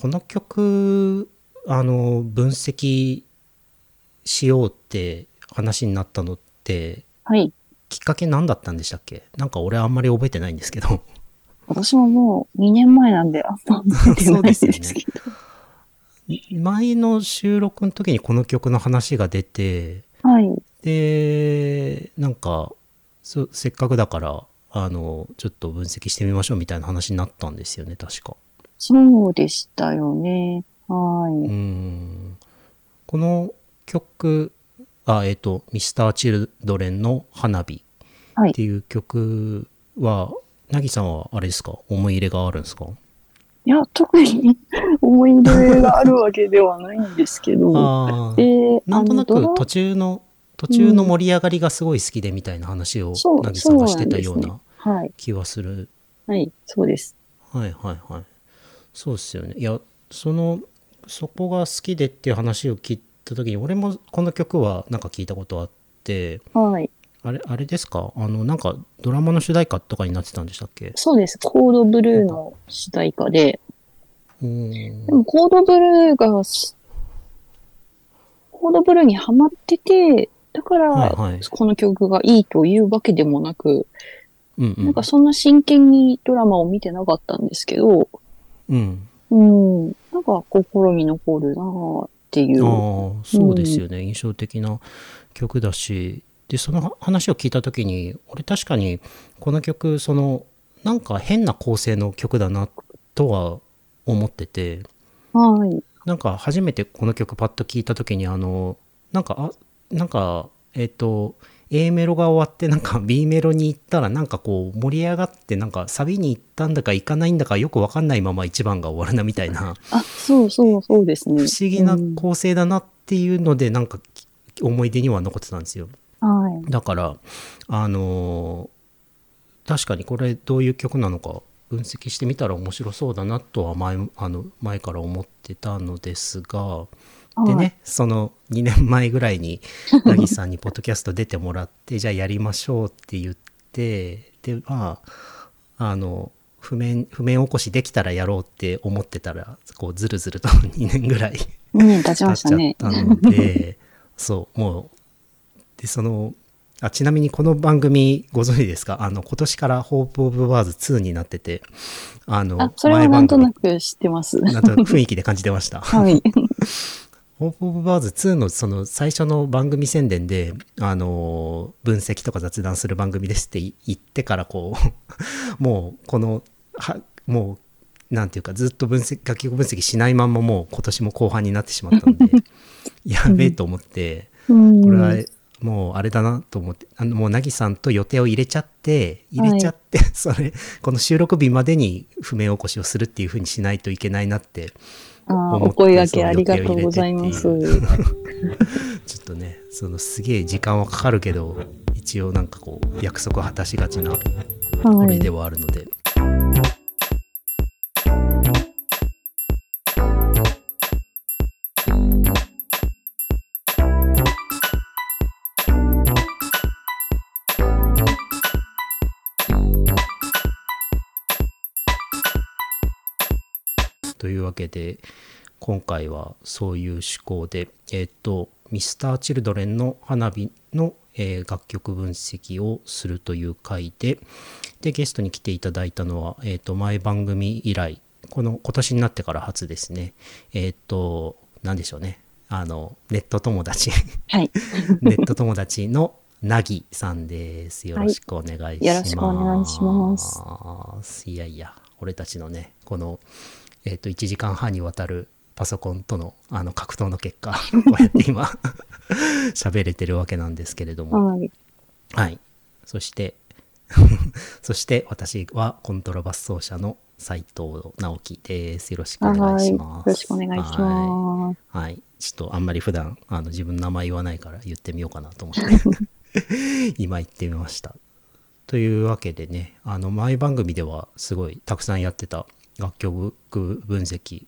この曲あの分析しようって話になったのってはい。きっかけ何だったんでしたっけ？なんか俺あんまり覚えてないんですけど私ももう2年前なんで、あんま覚えてないんですけど。前の収録の時にこの曲の話が出てはい。でなんかそせっかくだからあのちょっと分析してみましょうみたいな話になったんですよね確かそうでしたよね。はうい。んこの曲あえっ、と「Mr.Children の花火」はいっていう曲はなぎさんはあれですか？思い入れがあるんですか？いや、特に 思い入れがあるわけではないんですけど。あーで、なんとなく途中の途中の盛り上がりがすごい好きでみたいな話をなぎさんがしてたような。気はするはい。そうです。はいはいはいそうっすよねいやそのそこが好きでっていう話を聞いた時に俺もこの曲はなんか聞いたことあってはい。あれあれですか？あのなんかドラマの主題歌とかになってたんでしたっけ？そうです。コードブルーの主題歌で。うーんでもコードブルーがす、コードブルーにハマってて、だから、はいはいこの曲がいいというわけでもなく、うんうんなんかそんな真剣にドラマを見てなかったんですけど、うん。うん、なんか心に残るなぁっていう。ああそうですよね、印象的な曲だし。でその話を聞いた時に俺確かにこの曲そのなんか変な構成の曲だなとは思ってて。はい。なんか初めてこの曲パッと聞いた時にあのなんかあなんかえっ、と A メロが終わってなんか B メロに行ったらなんかこう盛り上がってなんかサビに行ったんだか行かないんだかよくわかんないまま1番が終わるなみたいなあ、そうそうそうですね。不思議なうん構成だなっていうのでなんか思い出には残ってたんですよはい。だからあのー確かにこれどういう曲なのか分析してみたら面白そうだなとは前あの前から思ってたのですがではいねその2年前ぐらいに なぎさんにポッドキャスト出てもらってじゃあやりましょうって言ってでまああの譜面譜面起こしできたらやろうって思ってたらこうずるずると 2年ぐらい2年経ちま経っちゃっしたので そうもうでそのあちなみにこの番組ご存知ですか？あの今年から「ホープ・オブ・バーズ2」になっててあのあ、それはなんとなく知ってます。組なんとなく雰囲気で感じてました。はい。ホープ・オブ・バーズ2のその最初の番組宣伝で、あのー分析とか雑談する番組ですって言ってからこう、もうこの、はもう、なんていうかずっと分析、楽曲分析しないまんまもう今年も後半になってしまったので、やべえと思って、うん。これはもうあれだなと思って、あのもうなぎさんと予定を入れちゃって、入れちゃって、それ、この収録日までに譜面起こしをするっていうふうにしないといけないなってあお声掛けありがとうございます。ちょっとねそのすげえ時間はかかるけど一応なんかこう約束を果たしがちなはい俺で。はあるので、というわけで今回はそういう趣向でえっ、と Mr.Children の花火の、えー楽曲分析をするという回ででゲストに来ていただいたのは、えっと前番組以来この今年になってから初ですねえっ、と何でしょうねあのネット友達はい。ネット友達のなぎさんです。よろしくお願いします。よろしくお願いしますいやいや、俺たちのね、この、えっ、と、1時間半にわたるパソコンとのあの格闘の結果、こうやって今、喋れてるわけなんですけれども。はい。はい。そして、そして私はコントラバス奏者の斉藤直樹です。よろしくお願はいい。します。よろしくお願いしはいます。はい。ちょっとあんまり普段、あの自分の名前言わないから言ってみようかなと思って、今言ってみました。というわけでね、あの前番組ではすごいたくさんやってた楽曲分析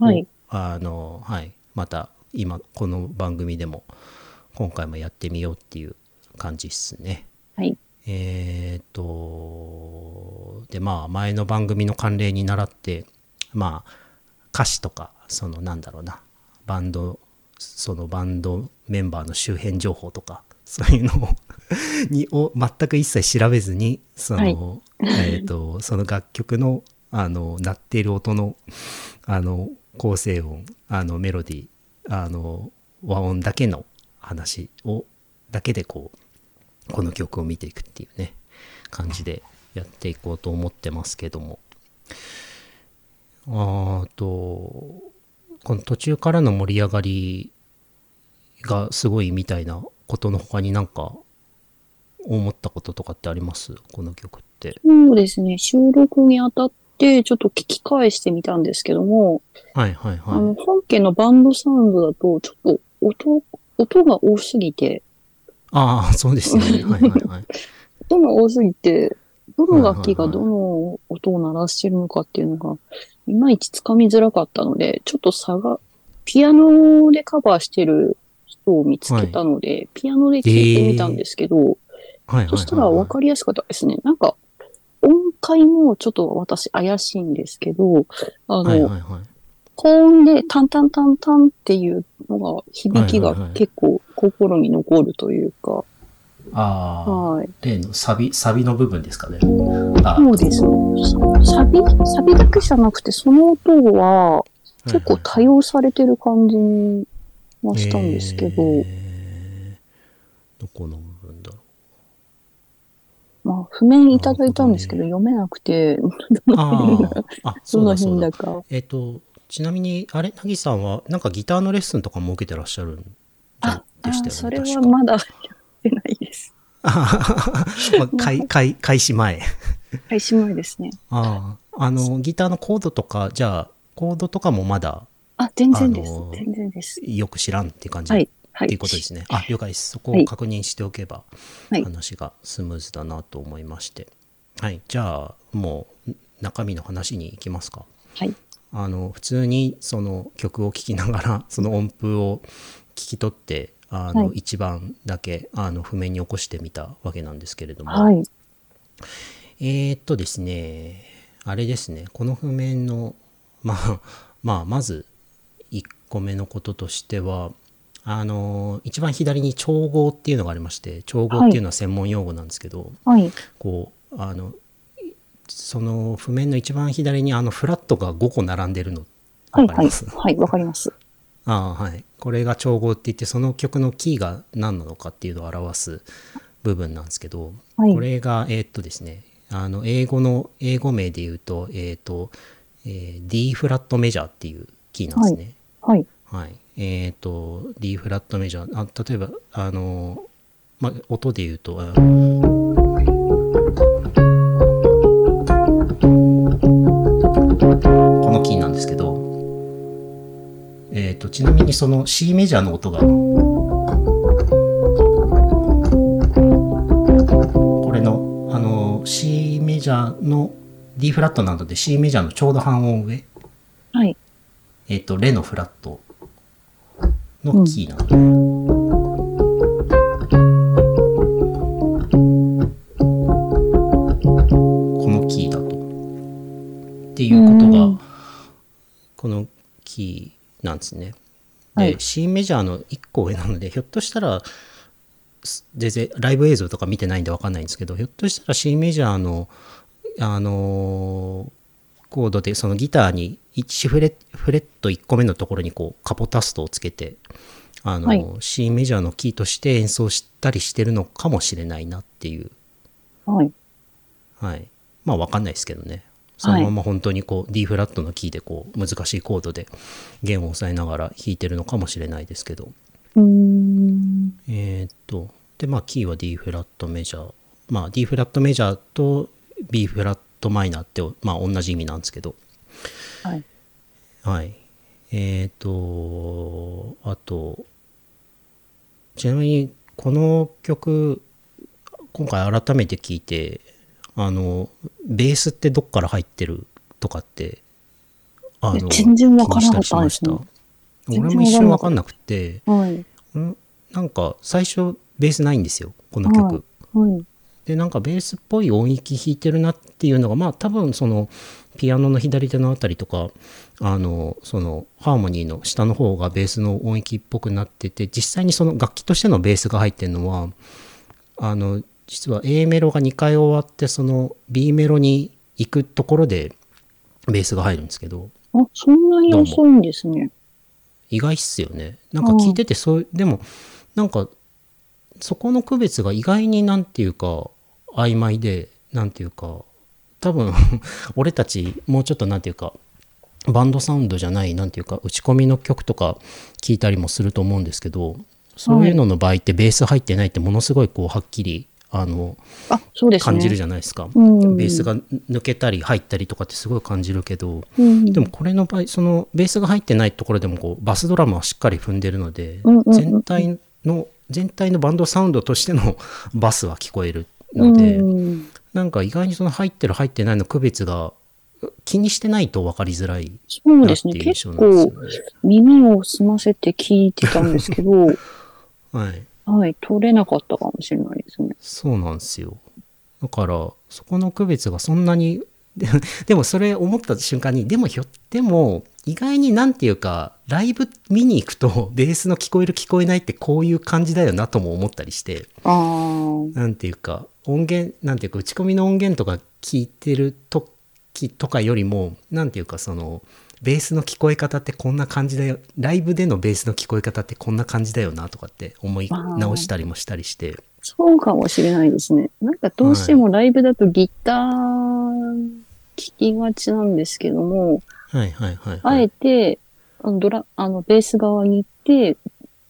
を、はい。あの、はい。また今この番組でも今回もやってみようっていう感じっすね。はい。えー、と、で、まあ、前の番組の慣例に倣って、まあ、歌詞とかそのなんだろうなバンドそのバンドメンバーの周辺情報とか そういうのをにを全く一切調べずにその、えー、とその楽曲のあの鳴っている音のあの構成音あのメロディーあの和音だけの話をだけでこうこの曲を見ていくっていうね感じでやっていこうと思ってますけどもあとこの途中からの盛り上がりがすごいみたいなことの他になんか思ったこととかってあります？この曲って。そうですね。収録にあたっ、ちょっと聞き返してみたんですけども、はいはいあの、はい。本家のバンドサウンドだと、ちょっと音、音が多すぎて、ああ、そうですね。はいはいはい。音が多すぎて、どの楽器がどの音を鳴らしてるのかっていうのが、いまいちつかみづらかったので、ちょっと差が、ピアノでカバーしてる人を見つけたので、ピアノで聴いてみたんですけど、はいはいはい、そしたら分かりやすかったですね。なんか、音階もちょっと私怪しいんですけど、あの、はいはいはい。高音でタンタンタンタンっていうのが、響きがはいはいはい結構心に残るというか、ああ、はい。例のサビ、サビの部分ですかね。あそうですね。ササビ、サビだけじゃなくて、その音は結構多用されてる感じはしたんですけど、えーどこのまあ、譜面いただいたんですけど、読めなくて、どう。のあ辺だ。か。えっ、と、ちなみに、あれ、なぎさんは、なんかギターのレッスンとかも受けてらっしゃるんでしたよね。それはまだやってないです。あ まあ開開開始前。開始前ですね。ああ、あの、ギターのコードとか、じゃあ、コードとかもまだあ、全然です。あのー全然です。よく知らんって感じ、はい。はい。っていうことですね。あ、了解です。そこはいを確認しておけば、はい話がスムーズだなと思いまして。はい。じゃあ、もう、中身の話に行きますか。はい。あの、普通にその曲を聴きながら、その音符を聞き取って、あの、はい一番だけ、あの、譜面に起こしてみたわけなんですけれども、はい。えー、っとですね、あれですね、この譜面の、まあ、まあ、まず、1個目のこととしては、あの、一番左に調合っていうのがありまして、調合っていうのは専門用語なんですけど、はい。こう、あの、その譜面の一番左にあのフラットが5個並んでるの、はい。はいわかります？。はい。わかります。ああはい。これが調合って言って、その曲のキーが何なのかっていうのを表す部分なんですけど、はいこれが、えーっとですね、あの、英語の、英語名で言うと、えーっと、えー D フラットメジャーっていうキーなんですね。はい。はい。えーっと、D フラットメジャー、あ例えば、あの、まあ、音で言うと、あこのキーなんですけど、えー、とちなみにその C メジャーの音がこれのあの C メジャーの D フラットなので C メジャーのちょうど半音上、はい。えっ、とレのフラットのキーなの、このキーだと。っていうことが、うん。このキーなんですね。で、はい。C メジャーの1個上なので、ひょっとしたら、す全然ライブ映像とか見てないんでわかんないんですけど、ひょっとしたら C メジャーの、あのーコードで、そのギターに1フレフレット1個目のところにこうカポタストをつけて、あのーはい C メジャーのキーとして演奏したりしてるのかもしれないなっていうはい。はい。まあわかんないですけどね。そのまま本当にこう D フラットのキーでこう難しいコードで弦を押さえながら弾いてるのかもしれないですけど。うーん。えーっと、でまあキーは D フラットメジャー。まあ D フラットメジャーと B フラットマイナーってまあ同じ意味なんですけど。はい。はい。えーっと、あと、ちなみにこの曲、今回改めて聞いて、あの、ベースってどっから入ってるとかって、あの、全然わからなかったですね俺も一瞬わかんなくて、はい。ん？なんか最初ベースないんですよ、この曲。はい。でなんかベースっぽい音域弾いてるなっていうのがまあ多分そのピアノの左手のあたりとかあのそのハーモニーの下の方がベースの音域っぽくなってて実際にその楽器としてのベースが入ってるのはあの実は A メロが2回終わってその B メロに行くところでベースが入るんですけどあ、そんなに遅いんですね。意外っすよねなんか聞いててそうでもなんかそこの区別が意外になんていうか曖昧でなんていうか多分 俺たちもうちょっとなんていうかバンドサウンドじゃないなんていうか打ち込みの曲とか聞いたりもすると思うんですけどそういうのの場合ってベース入ってないってものすごいこうはっきりあのあ、そうですね。感じるじゃないですか、うん。ベースが抜けたり入ったりとかってすごい感じるけどうん。でもこれの場合そのベースが入ってないところでもこうバスドラムはしっかり踏んでるので、うんうんうん。全体の全体のバンドサウンドとしての バスは聞こえるので、うんなんか意外にその入ってる入ってないの区別が気にしてないと分かりづらいそうですね。結構。耳を澄ませて聞いてたんですけど、はい、はい、取れなかったかもしれないですね。そうなんですよ。だからそこの区別がそんなにで でもそれ思った瞬間にでもひょっても意外になんていうかライブ見に行くとベースの聞こえる聞こえないってこういう感じだよなとも思ったりしてああ、なんていうか音源なんていうか打ち込みの音源とか聞いてる時とかよりもなんていうかそのベースの聞こえ方ってこんな感じだよライブでのベースの聞こえ方ってこんな感じだよなとかって思い直したりもしたりして。そうかもしれないですね。なんかどうしてもライブだとギター聞きがちなんですけども、はい。はい。はい、あはい、えて、あのドラ、あの、ベース側に行って、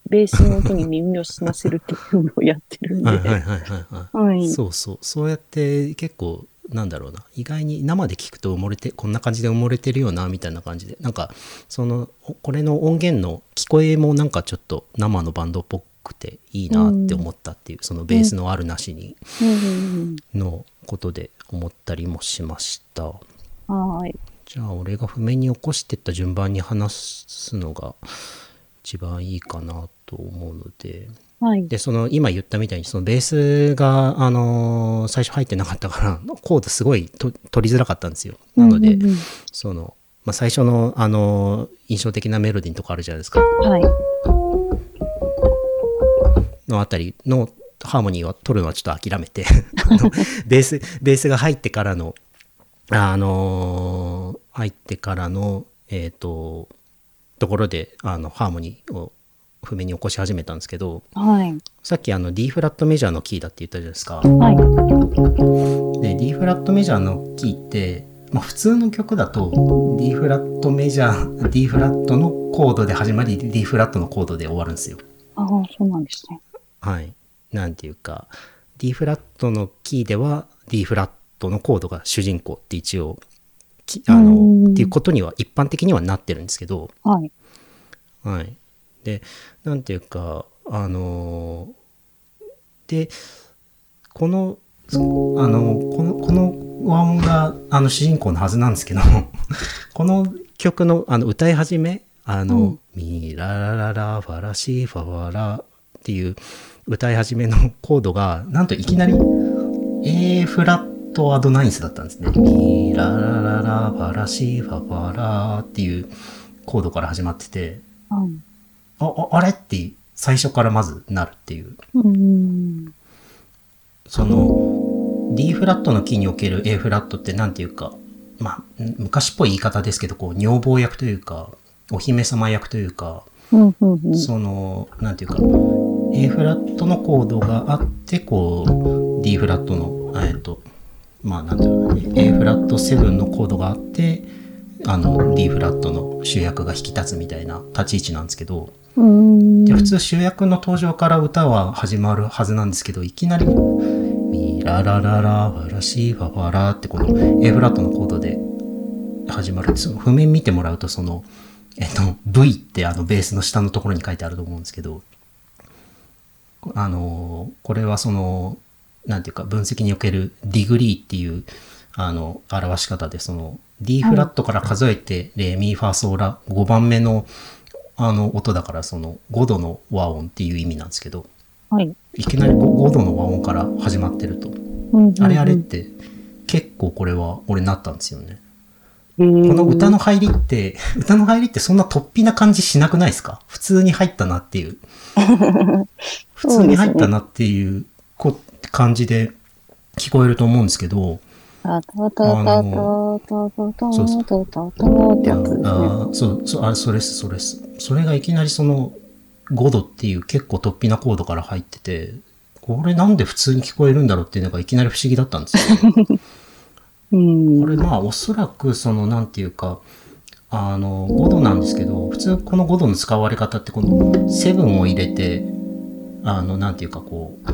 ベースの音に耳を澄ませるっていうのをやってるんで。はいはいはいはいはい。はい。そうそう。そうやって結構なんだろうな。意外に生で聞くと埋もれてこんな感じで埋もれてるよなみたいな感じで。なんかそのおこれの音源の聞こえもなんかちょっと生のバンドっぽくていいなって思ったっていう、そのベースのあるなしに。うん。うんのことで思ったりもしました。うんはい。じゃあ俺が譜面に起こしてった順番に話すのが一番いいかなと思うのではい。でその今言ったみたいにそのベースが、あのー最初入ってなかったからコードすごいと取りづらかったんですよなので、その、まあ、最初の、あのー印象的なメロディーのとこあるじゃないですかはい。のあたりのハーモニーは取るのはちょっと諦めて ベースベースが入ってからのあのー入ってからのえっ、とところであのハーモニーを譜面に起こし始めたんですけどはい。さっきあの D フラットメジャーのキーだって言ったじゃないですか。はい。で D フラットメジャーのキーって、まあ、普通の曲だと D フラットメジャー D フラットのコードで始まり D フラットのコードで終わるんですよ。ああ、そうなんですね。はい。なんていうか D フラットのキーでは D フラットのコードが主人公って一応きあうんのっていうことには一般的にはなってるんですけど、はい。はい。で、なんていうか、あのーで、この、あの、この、この和音が、あの、主人公のはずなんですけど、この曲の、あの、歌い始め、あの、うんミララララ、ファラシーファファラっていう歌い始めのコードが、なんといきなり A フラットアドナインスだったんですね。ミララララ、ファラシーファファラっていうコードから始まってて、はい。あ、ああれ？って最初からまずなるっていう。うん。その D フラットのキーにおける A フラットってなんていうか、まあ、ん昔っぽい言い方ですけど、こう、女房役というか、お姫様役というか、うん、うん、うん。その、なんていうか、A フラットのコードがあって、こう、D フラットの、えっと、まあ、なんていうの、A フラット7のコードがあって、あの、D フラットの主役が引き立つみたいな立ち位置なんですけど、普通主役の登場から歌は始まるはずなんですけどいきなり「ミラララララシファファラ」ってこの A フラットのコードで始まる。その譜面見てもらうとその、えっと、V ってあのベースの下のところに書いてあると思うんですけどあのこれはそのなんていうか分析における degree っていうあの表し方でその D フラットから数えてレミファソーラ5番目のあの音だからその5度の和音っていう意味なんですけどはい。いきなり 5, 5度の和音から始まってると。ううんうんあれあれって結構これは俺なったんですよね。ここの歌の入りって、歌の入りってそんな突飛な感じしなくないですか？普通に入ったなっていう。普通に入ったなっていうこ感じで聞こえると思うんですけど、あのそうそうそうあれそれっすそれっすそれがいきなりその5度っていう結構突飛なコードから入っててこれなんで普通に聞こえるんだろうっていうのがいきなり不思議だったんですようんこれまあおそらくそのなんていうかあの5度なんですけど普通この5度の使われ方ってこの7を入れてあのなんていうかこう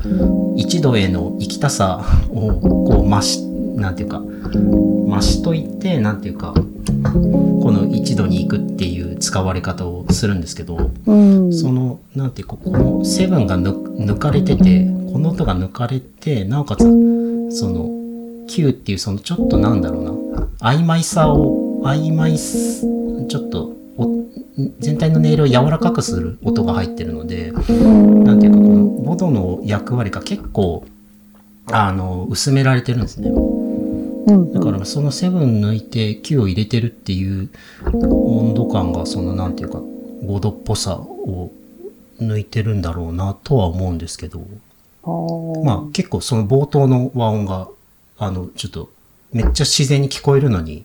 1度への生きたさをこう増してなんていうか、増しといて、なんていうか、この1度に行くっていう使われ方をするんですけど、うん。その、なんていうか、この7が抜抜かれてて、この音が抜かれて、なおかつ、その、9っていうそのちょっとなんだろうな、曖昧さを、曖昧す、ちょっと、お全体の音色を柔らかくする音が入ってるので、なんていうか、この5度の役割が結構、あの、薄められてるんですね。うん。だからその7抜いて9を入れてるっていう温度感がそのなんていうか5度っぽさを抜いてるんだろうなとは思うんですけど、まあ結構その冒頭の和音があのちょっとめっちゃ自然に聞こえるのに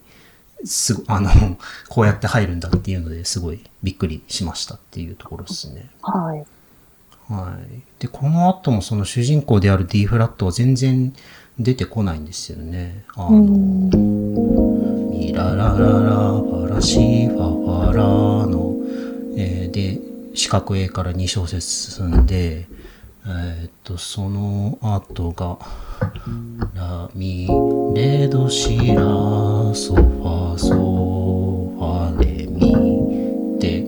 すごあの こうやって入るんだっていうのですごいびっくりしましたっていうところですね。はい。はい。で、この後もその主人公である D フラットは全然出てこないんですよね。あの、ミララララファラシファファラの、えーで、四角 A から2小節進んで、えーっと、その後が、ラ、ミ、レ、ド、シ、ラ、ソ、ファ、ソ、ファ、レ、ミで、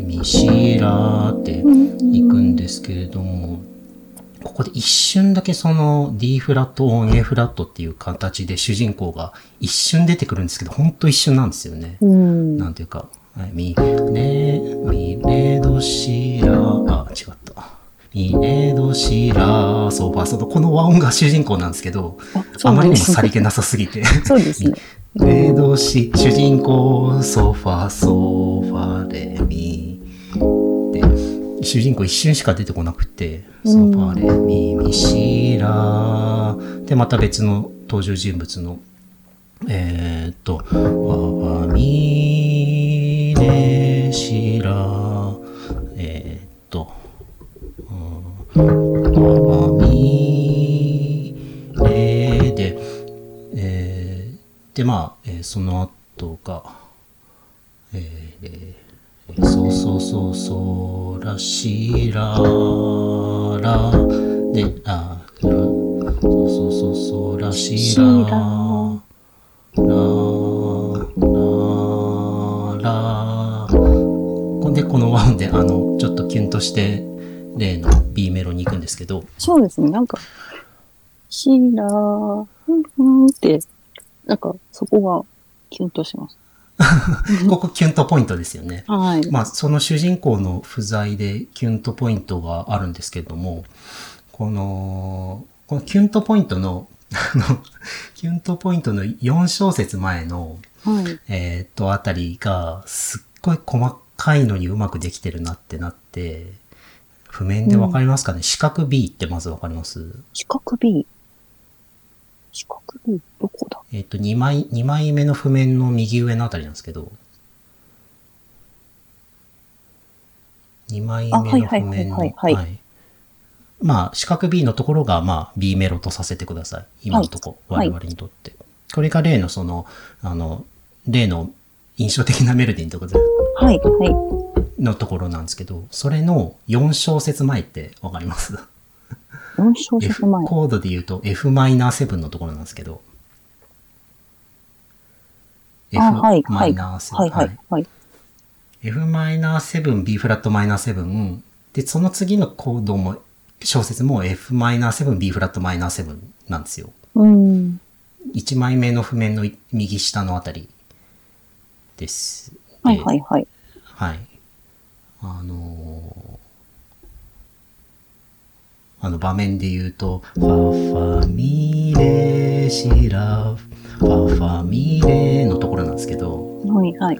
ミシラーって行くんですけれども、ここで一瞬だけその D フラットオン A フラットっていう形で主人公が一瞬出てくるんですけど、ほんと一瞬なんですよね。うん。なんていうか、はいミレ、ミレドシラ、あ、違った。ミレドシラ、ソファソと、この和音が主人公なんですけど、そあまりにもさりげなさすぎて。そうですね。レドシ、主人公、ソファ、ソファ、レ、ミ。で、主人公一瞬しか出てこなくて、ソファ、レ、ミ、ミ、シラ。で、また別の登場人物の、えー、っと、ワワミレシラ。えー、っと、うんワワミレで、えー、で、まあ、えーその後が、えーえー、そうそうそうそう、らしらら、で、あ、らそうそうそうそう、らしらら、ら、ら、ほんで、このワンで、あの、ちょっとキュンとして、例の B メロに行くんですけど、そうですね。なんか、シーラー、ふんふんって、なんか、そこがキュンとします。ここキュンとポイントですよね。はい。まあ、その主人公の不在でキュンとポイントがあるんですけれども、この、このキュンとポイントの、あの、キュンとポイントの4小節前の、はい。えーっと、あたりが、すっごい細かいのにうまくできてるなってなって、譜面でわかりますかね、四角 B ってまずわかります？四角 B。四角 B、どこだ？えーっと、2枚、二枚目の譜面の右上のあたりなんですけど、2枚あ目の譜面の、はいはいはいはいはい。まあ、四角 B のところが、まあ、B メロとさせてください。今のとこ、はい。我々にとって。これが例のその、あの、例の印象的なメロディーのところはい、はい。のところなんですけど、それの4小節前ってわかります？4小 ?F 節前。コードで言うと F-7 のところなんですけど、あ、はい、はい。F-7、はい、はい、はい。F-7、B フラットマイナー7。で、その次のコードも、小説も F-7、B フラットマイナー7なんですよ。うん。1枚目の譜面の右下のあたりです。ではい、はい、はい。はい。あのーあの場面で言うと、ファファミレシラフ、ファファミレのところなんですけど、はいはい。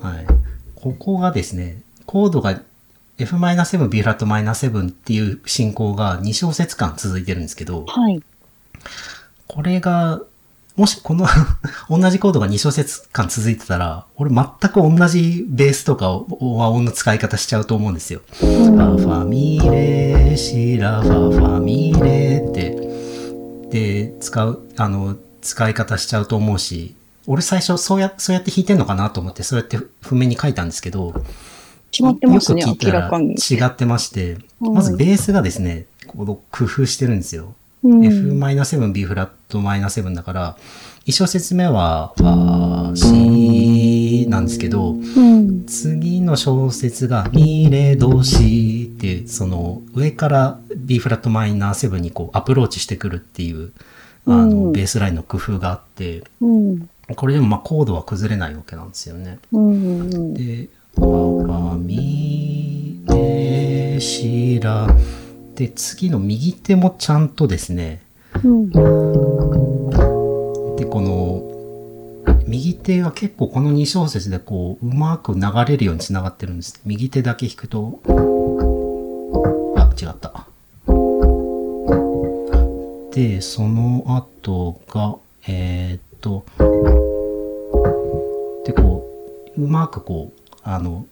はい。ここがですね、コードが F-7、B フラット -7 っていう進行が2小節間続いてるんですけど、はい。これが、もしこの 同じコードが2小節間続いてたら、俺全く同じベースとか和音の使い方しちゃうと思うんですよ。ファファミレシラファファミレって、で、使う、あの、使い方しちゃうと思うし、俺最初そうや、そうやって弾いてんのかなと思って、そうやって譜面に書いたんですけど、決まってますね、よく聞いたら。違ってまして、うんまずベースがですね、この工夫してるんですよ。うん F-7、B フラット -7 だから、一小節目は、ファ、シなんですけど、うん。次の小節が、ミレドシって、その、上から B フラット -7 にこうアプローチしてくるっていう、あうの、んベースラインの工夫があって、うん。これでもまあコードは崩れないわけなんですよね。うん。で、ファファミレシラ。で、次の右手もちゃんとですね、うん。で、この、右手が結構この2小節でこう、うまく流れるように繋がってるんです。右手だけ弾くと、あ、違った。で、その後が、えーっと、で、こう、うまくこう、あの、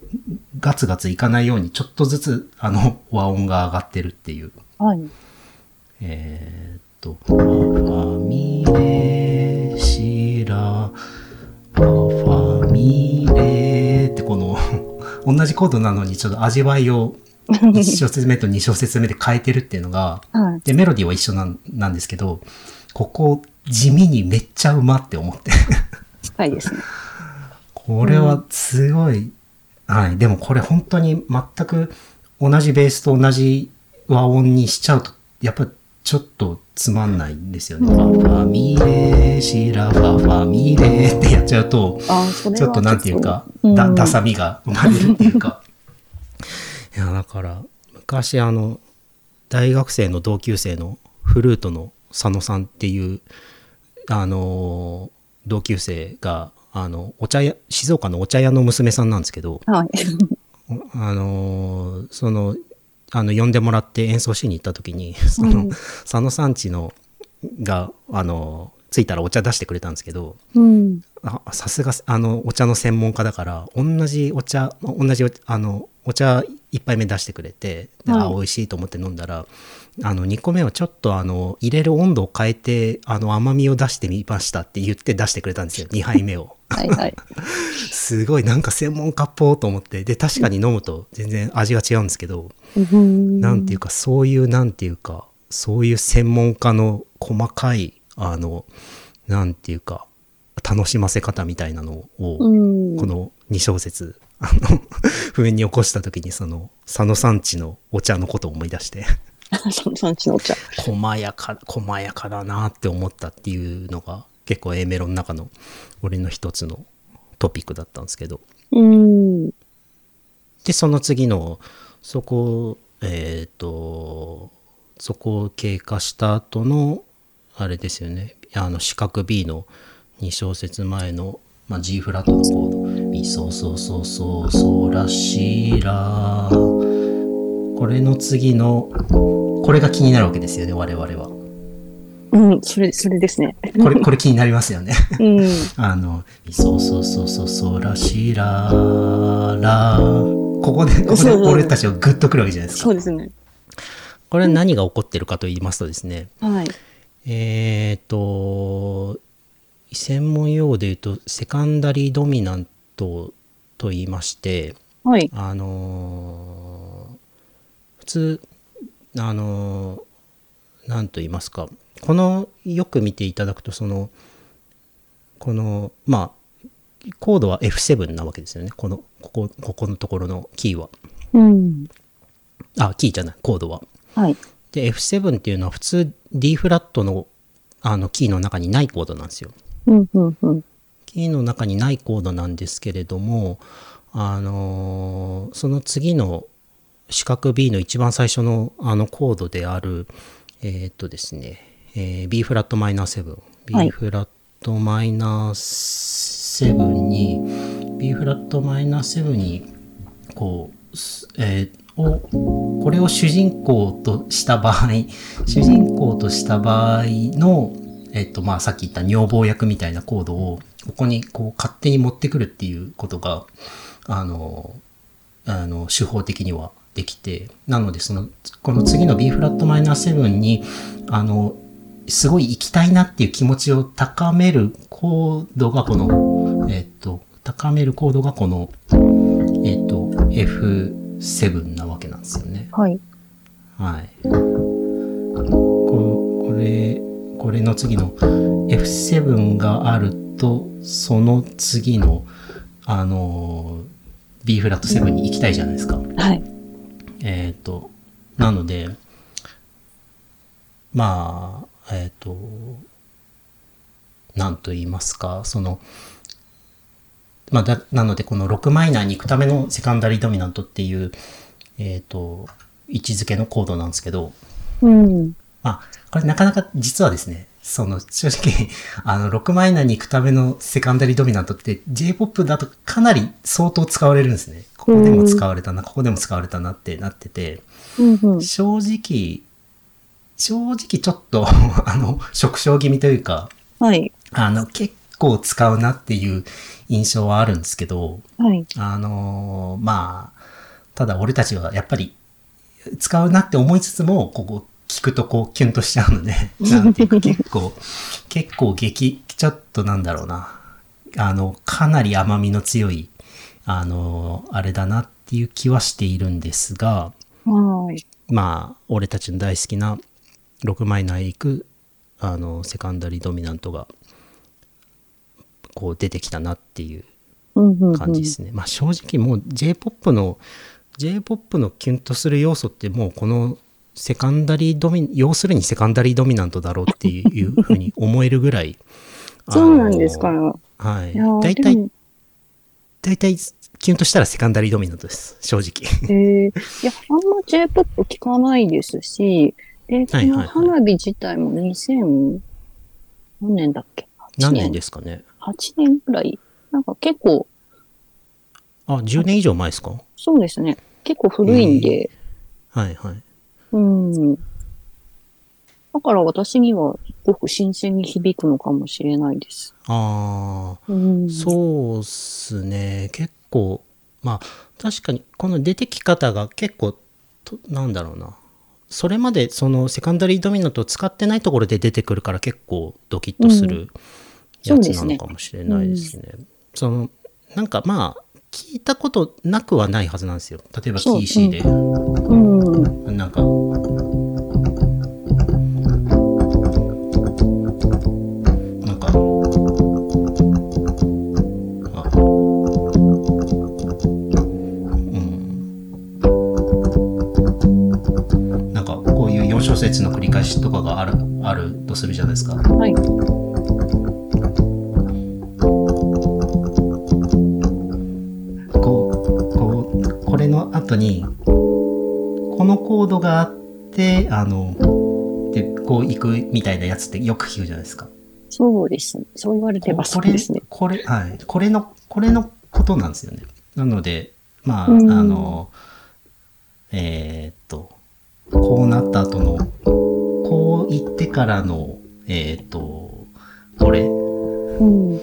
ガツガツいかないようにちょっとずつ、あの、和音が上がってるっていう。はい。えーっと、ファミレシラ、ファファミレってこの、同じコードなのにちょっと味わいを1小節目と2小節目で変えてるっていうのが、はい。で、メロディーは一緒なんなんですけど、ここ地味にめっちゃうまって思って。近いですね。これはすごい、はい。でもこれ本当に全く同じベースと同じ和音にしちゃうと、やっぱちょっとつまんないんですよね。ファファミレシラファファミレってやっちゃうと、ちょっとなんていうか、うんだ、ダサみが生まれるっていうか。いや、だから、昔あの、大学生の同級生のフルートの佐野さんっていう、あの、同級生が、あの、お茶屋、静岡のお茶屋の娘さんなんですけど、はい。あの、その、あの、呼んでもらって演奏しに行った時に、その、うん佐野さんちの、が、あの、着いたらお茶出してくれたんですけど、うん。あさすがあのお茶の専門家だから同じお茶同じおあのお茶一杯目出してくれてで、はい。あ美味しいと思って飲んだらあの2個目はちょっとあの入れる温度を変えてあの甘みを出してみましたって言って出してくれたんですよ。2杯目を。はいはい。すごいなんか専門家っぽーと思って。で確かに飲むと全然味が違うんですけど、うん。なんていうかそういうなんていうかそういう専門家の細かいあのなんていうか楽しませ方みたいなのを、うん。この2小節あの 譜面に起こした時にその佐野さんちのお茶のことを思い出してその産地のお茶。細やか細やかだなって思ったっていうのが結構 A メロの中の俺の一つのトピックだったんですけどうん。でその次のそこえっ、とそこを経過した後のあれですよねあの四角 B の2小節前の、まあ、G フラットのコードミソソソソソラシラこれの次のこれが気になるわけですよね我々はうん、それ、それですね。これこれ気になりますよねうん。あの、ミソソソソソラシララ。ここで、ここで俺たちをグッとくるわけじゃないですか。そうですね。これ何が起こってるかと言いますとですね、はい。えっ、と、専門用語で言うと、セカンダリードミナントと言いまして、はい。あのー普通、あのーなんと言いますか、この、よく見ていただくと、その、この、まあ、コードは F7 なわけですよね。この、ここ、ここのところのキーは。うん。あ、キーじゃない、コードは。はい。で、F7 っていうのは普通 D フラットのあのキーの中にないコードなんですよ。うん、うん、うん。キーの中にないコードなんですけれども、あのーその次の四角 B の一番最初のあのコードである、えーっとですね、えー B フラットマイナー7、はい B フラットマイナー7に、B フラットマイナー7に、こう、すえーを、これを主人公とした場合、主人公とした場合の、えっと、まあ、さっき言った女房役みたいなコードを、ここにこう勝手に持ってくるっていうことが、あの、あの、手法的にはできて、なので、その、この次の B フラットマイナー7に、あの、すごい行きたいなっていう気持ちを高めるコードがこの、えっと、高めるコードがこの、えっと、F7 なわけなんですよね。はい。はい。ここれ、これの次の F7 があると、その次の、あの、B フラット7に行きたいじゃないですか。はい。えっ、と、なので、まあ、えっ、と、なんと言いますか、その、まあ、だ、なので、この6マイナーに行くためのセカンダリードミナントっていう、えっ、と、位置づけのコードなんですけど、うん。まあ、これなかなか実はですね、その正直、あの、6マイナーに行くためのセカンダリードミナントって J-POP だとかなり相当使われるんですね。ここでも使われたな、ここでも使われたなってなってて、うんうん。正直、正直ちょっと、あの、縮小気味というか、はい。あの、結構使うなっていう印象はあるんですけど、はい。あのーまあ、ただ俺たちはやっぱり使うなって思いつつも、ここ聞くとこうキュンとしちゃうので、なんていうか結構、結構激、ちょっとなんだろうな、あの、かなり甘みの強い、あのーあれだなっていう気はしているんですが、はい。まあ、俺たちの大好きな6マイナーへ行く、あの、セカンダリードミナントが、こう出てきたなっていう。感じですね。まあ正直もう J-POP の J-POP のキュンとする要素ってもうこのセカンダリードミ要するにセカンダリードミナントだろうっていうふうに思えるぐらい そうなんですか？はい。大体大体キュンとしたらセカンダリードミナントです。正直。えー、いや、あんま J-POP 聞かないですし、で、はい花火自体も2000、何年だっけ？何年ですかね ?8 年？ぐらい？なんか結構、あ10年以上前ですか？そうですね。結構古いんで、はいはいうん。だから私にはすごく新鮮に響くのかもしれないです。ああうん。そうっすね。結構、まあ、確かに、この出てき方が結構、となんだろうな。それまで、その、セカンダリードミナントを使ってないところで出てくるから結構ドキッとするやつなのかもしれないですね。その、なんかまあ、聞いたことなくはないはずなんですよ。例えば、キーシーで、うん。なんか、なんか、あ、うん。なんか、こういう4小節の繰り返しとかがある、あるとするじゃないですか。はい。こう、こう、これの後に、このコードがあって、あの、で、こう行くみたいなやつってよく聞くじゃないですか。そうですね。そう言われてばそうですね。これ、はい。これの、これのことなんですよね。なので、まあ、うんあの、えーっと、こうなった後の、こう言ってからの、えーっと、これ、うん。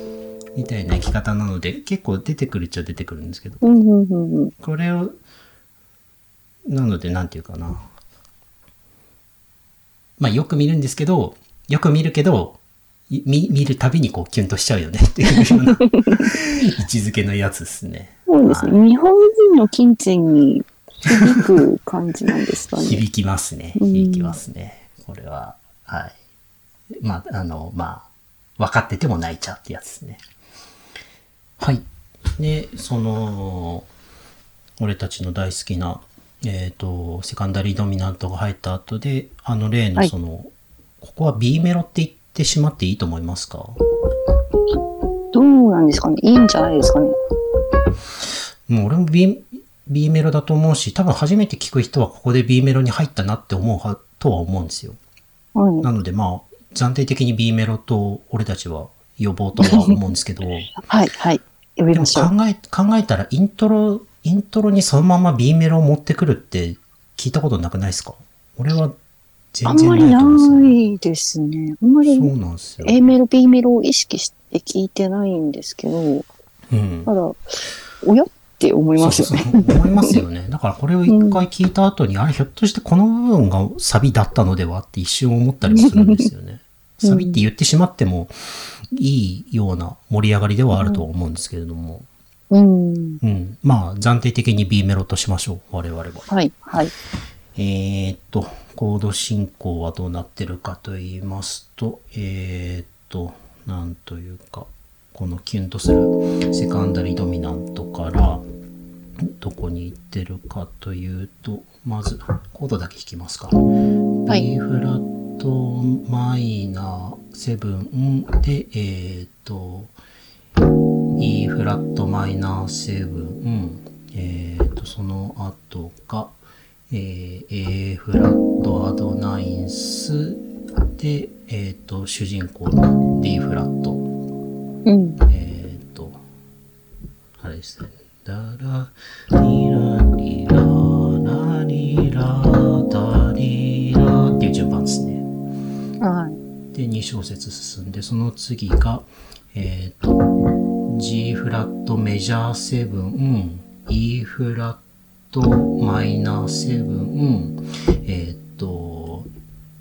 みたいな生き方なので、結構出てくるっちゃ出てくるんですけど、うん、うん、うんうん。これを、なので、なんていうかな。まあ、よく見るんですけど、よく見るけど、い見見るたびにこうキュンとしちゃうよねっていうような 位置づけのやつですね。そうですね。日本人の金銭に響く感じなんですかね。響きますね。うん響きますね。これは、はい。まあ、あの、まあ、分かってても泣いちゃうってやつですね。はい。で、その、俺たちの大好きな、えっ、と、セカンダリードミナントが入った後で、あの例はいのその、ここは B メロって言ってしまっていいと思いますか？どうなんですかね？いいんじゃないですかね？もう俺も B、B メロだと思うし、多分初めて聞く人はここで B メロに入ったなって思うはとは思うんですよ。はい。なのでまあ、暫定的に B メロと俺たちは呼ぼうとは思うんですけど、はい、はい。呼びでも。考え、考えたらイントロ、イントロにそのまま B メロを持ってくるって聞いたことなくないですか？俺はあ全然んまりないと思うんですよ。ないですね。あんまりそうなんですよ。A メロ、B メロを意識して聞いてないんですけど、うん。ただ、おやって思いますよね。そうそう思いますよね。だからこれを一回聞いた後に、あれひょっとしてこの部分がサビだったのではって一瞬思ったりもするんですよね。うんサビって言ってしまってもいいような盛り上がりではあるとは思うんですけれども。うん。うん。まあ暫定的に B メロとしましょう。我々は。はい、はい。えーっと、コード進行はどうなってるかと言いますと、えーっと、なんというか、このキュンとするセカンダリドミナントから、どこに行ってるかというと、まず、コードだけ弾きますか。い B フラットマイナー7で、えーっと、E フラットマイナー7、えー、と、その後が、えー A フラットアドナインスで、えー、と、主人公の D フラット、うん。えー、と、あれですね。ダラ、リラリラ、ラリラ、ダリラっていう順番ですね。はい。で、2小節進んで、その次が、えっ、と、G フラットメジャー7、E フラットマイナー7、えっ、と、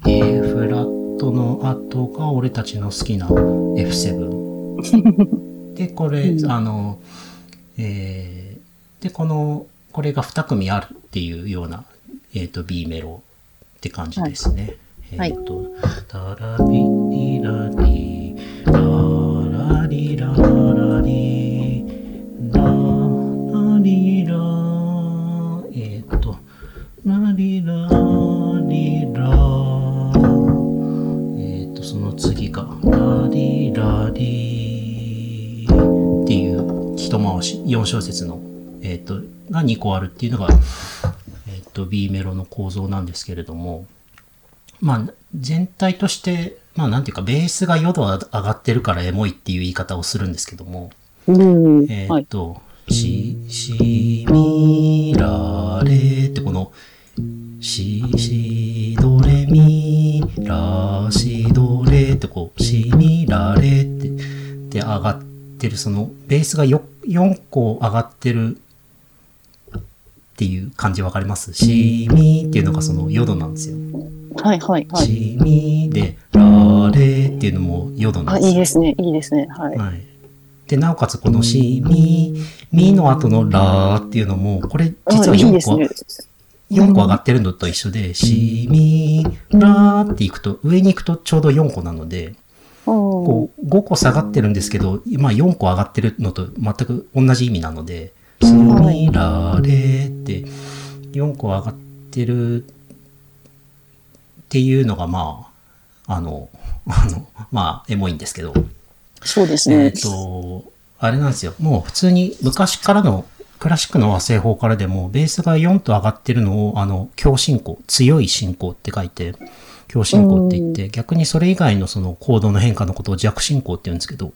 A フラットの後が俺たちの好きな F7。で、これ、うん。あの、えーで、この、これが2組あるっていうような、えっ、と、B メロって感じですね。はい。えっ、と、タラビリラリ、ララリリラリラ、えっ、と、その次が、ラリラリっていう一回し、4小節の、えっ、と、が2個あるっていうのが、えっ、と、B メロの構造なんですけれども、まあ、全体として、まあ、なんていうか、ベースが淀上がってるからエモいっていう言い方をするんですけども、うん。えーっはい。と、し、し、み、ら、れってこの、し、し、どれ、み、ら、し、どれってこう、し、み、ら、れって、で上がってる、その、ベースがよ4個上がってるっていう感じわかりますし、みっていうのがその淀なんですよ。はい、はい、はい。し、みで、ら、れっていうのも淀なんあ、ですよいいですね、いいですね。はい。はい。で、なおかつこのし、み、みの後のらーっていうのも、これ実はあいい4個、ですね。4個上がってるのと一緒で、し、み、らーっていくと、上に行くとちょうど4個なので、ここう5個下がってるんですけど、まあ4個上がってるのと全く同じ意味なので、し、み、ら、れーって、4個上がってるっていうのが、まあ、あの、あの、まあ、エモいんですけど、そうですえっ、ね。と、あれなんですよ。もう普通に昔からのクラシックの和製法からでも、ベースが4と上がってるのを、あの、強進行、強い進行って書いて、強進行って言って、逆にそれ以外のそのコードの変化のことを弱進行って言うんですけど、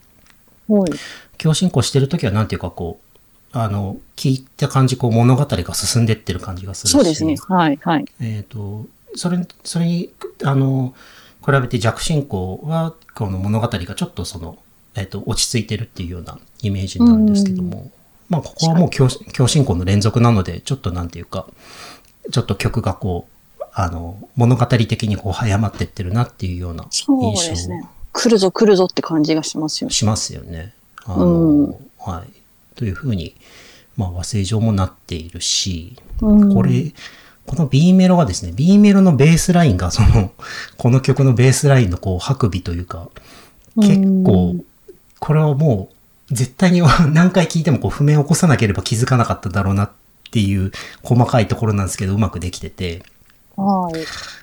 はい。強進行してるときはなんていうかこう、あの、聞いた感じ、こう物語が進んでってる感じがするし。そうですね。はい、はい。えっ、と、それ、それに、あの、比べて弱進行は、この物語がちょっとその、えっ、と、落ち着いてるっていうようなイメージになるんですけども、まあ、ここはもう強強進行の連続なので、ちょっとなんていうか、ちょっと曲がこう、あの、物語的にこう早まってってるなっていうようなそう印象ですね。来るぞ来るぞって感じがしますよね。しますよね。あの、うんはい。というふうに、まあ、和製上もなっているし、うんこれ、この B メロがですね、B メロのベースラインがその、この曲のベースラインのこう、白尾というか、結構、これはもう、絶対に何回聞いてもこう、譜面を起こさなければ気づかなかっただろうなっていう細かいところなんですけど、うまくできてて、はい。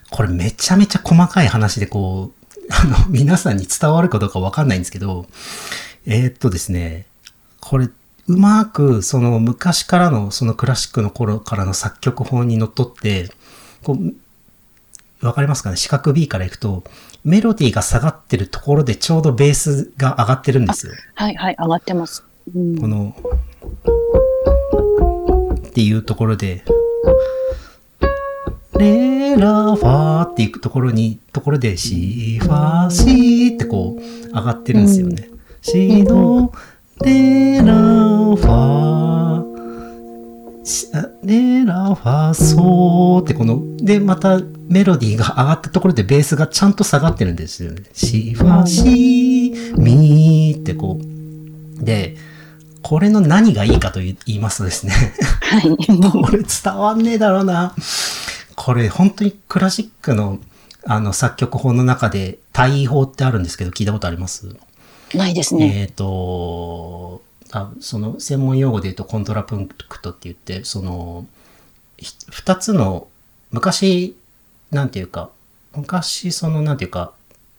これめちゃめちゃ細かい話でこう、あの、皆さんに伝わるかどうかわかんないんですけど、えーっとですね、これ、うまく、その昔からの、そのクラシックの頃からの作曲法にのっとって、こう、わかりますかね？四角 B からいくと、メロディーが下がってるところでちょうどベースが上がってるんですよ。はいはい、上がってます。うんこの、っていうところで、レラファーっていうところに、ところで、シファシーってこう、上がってるんですよね。シド、レラファー、レラファソーってこの、で、またメロディーが上がったところでベースがちゃんと下がってるんですよね。シファシー、ミーってこう。で、これの何がいいかと言いますとですね、はい。これ伝わんねえだろうな。これ本当にクラシックのあの作曲法の中で対位法ってあるんですけど聞いたことあります？ないですね。えっ、とあ、その専門用語で言うとコントラプンクトって言って、その、ひ二つの、昔、なんていうか、昔その、なんていうか、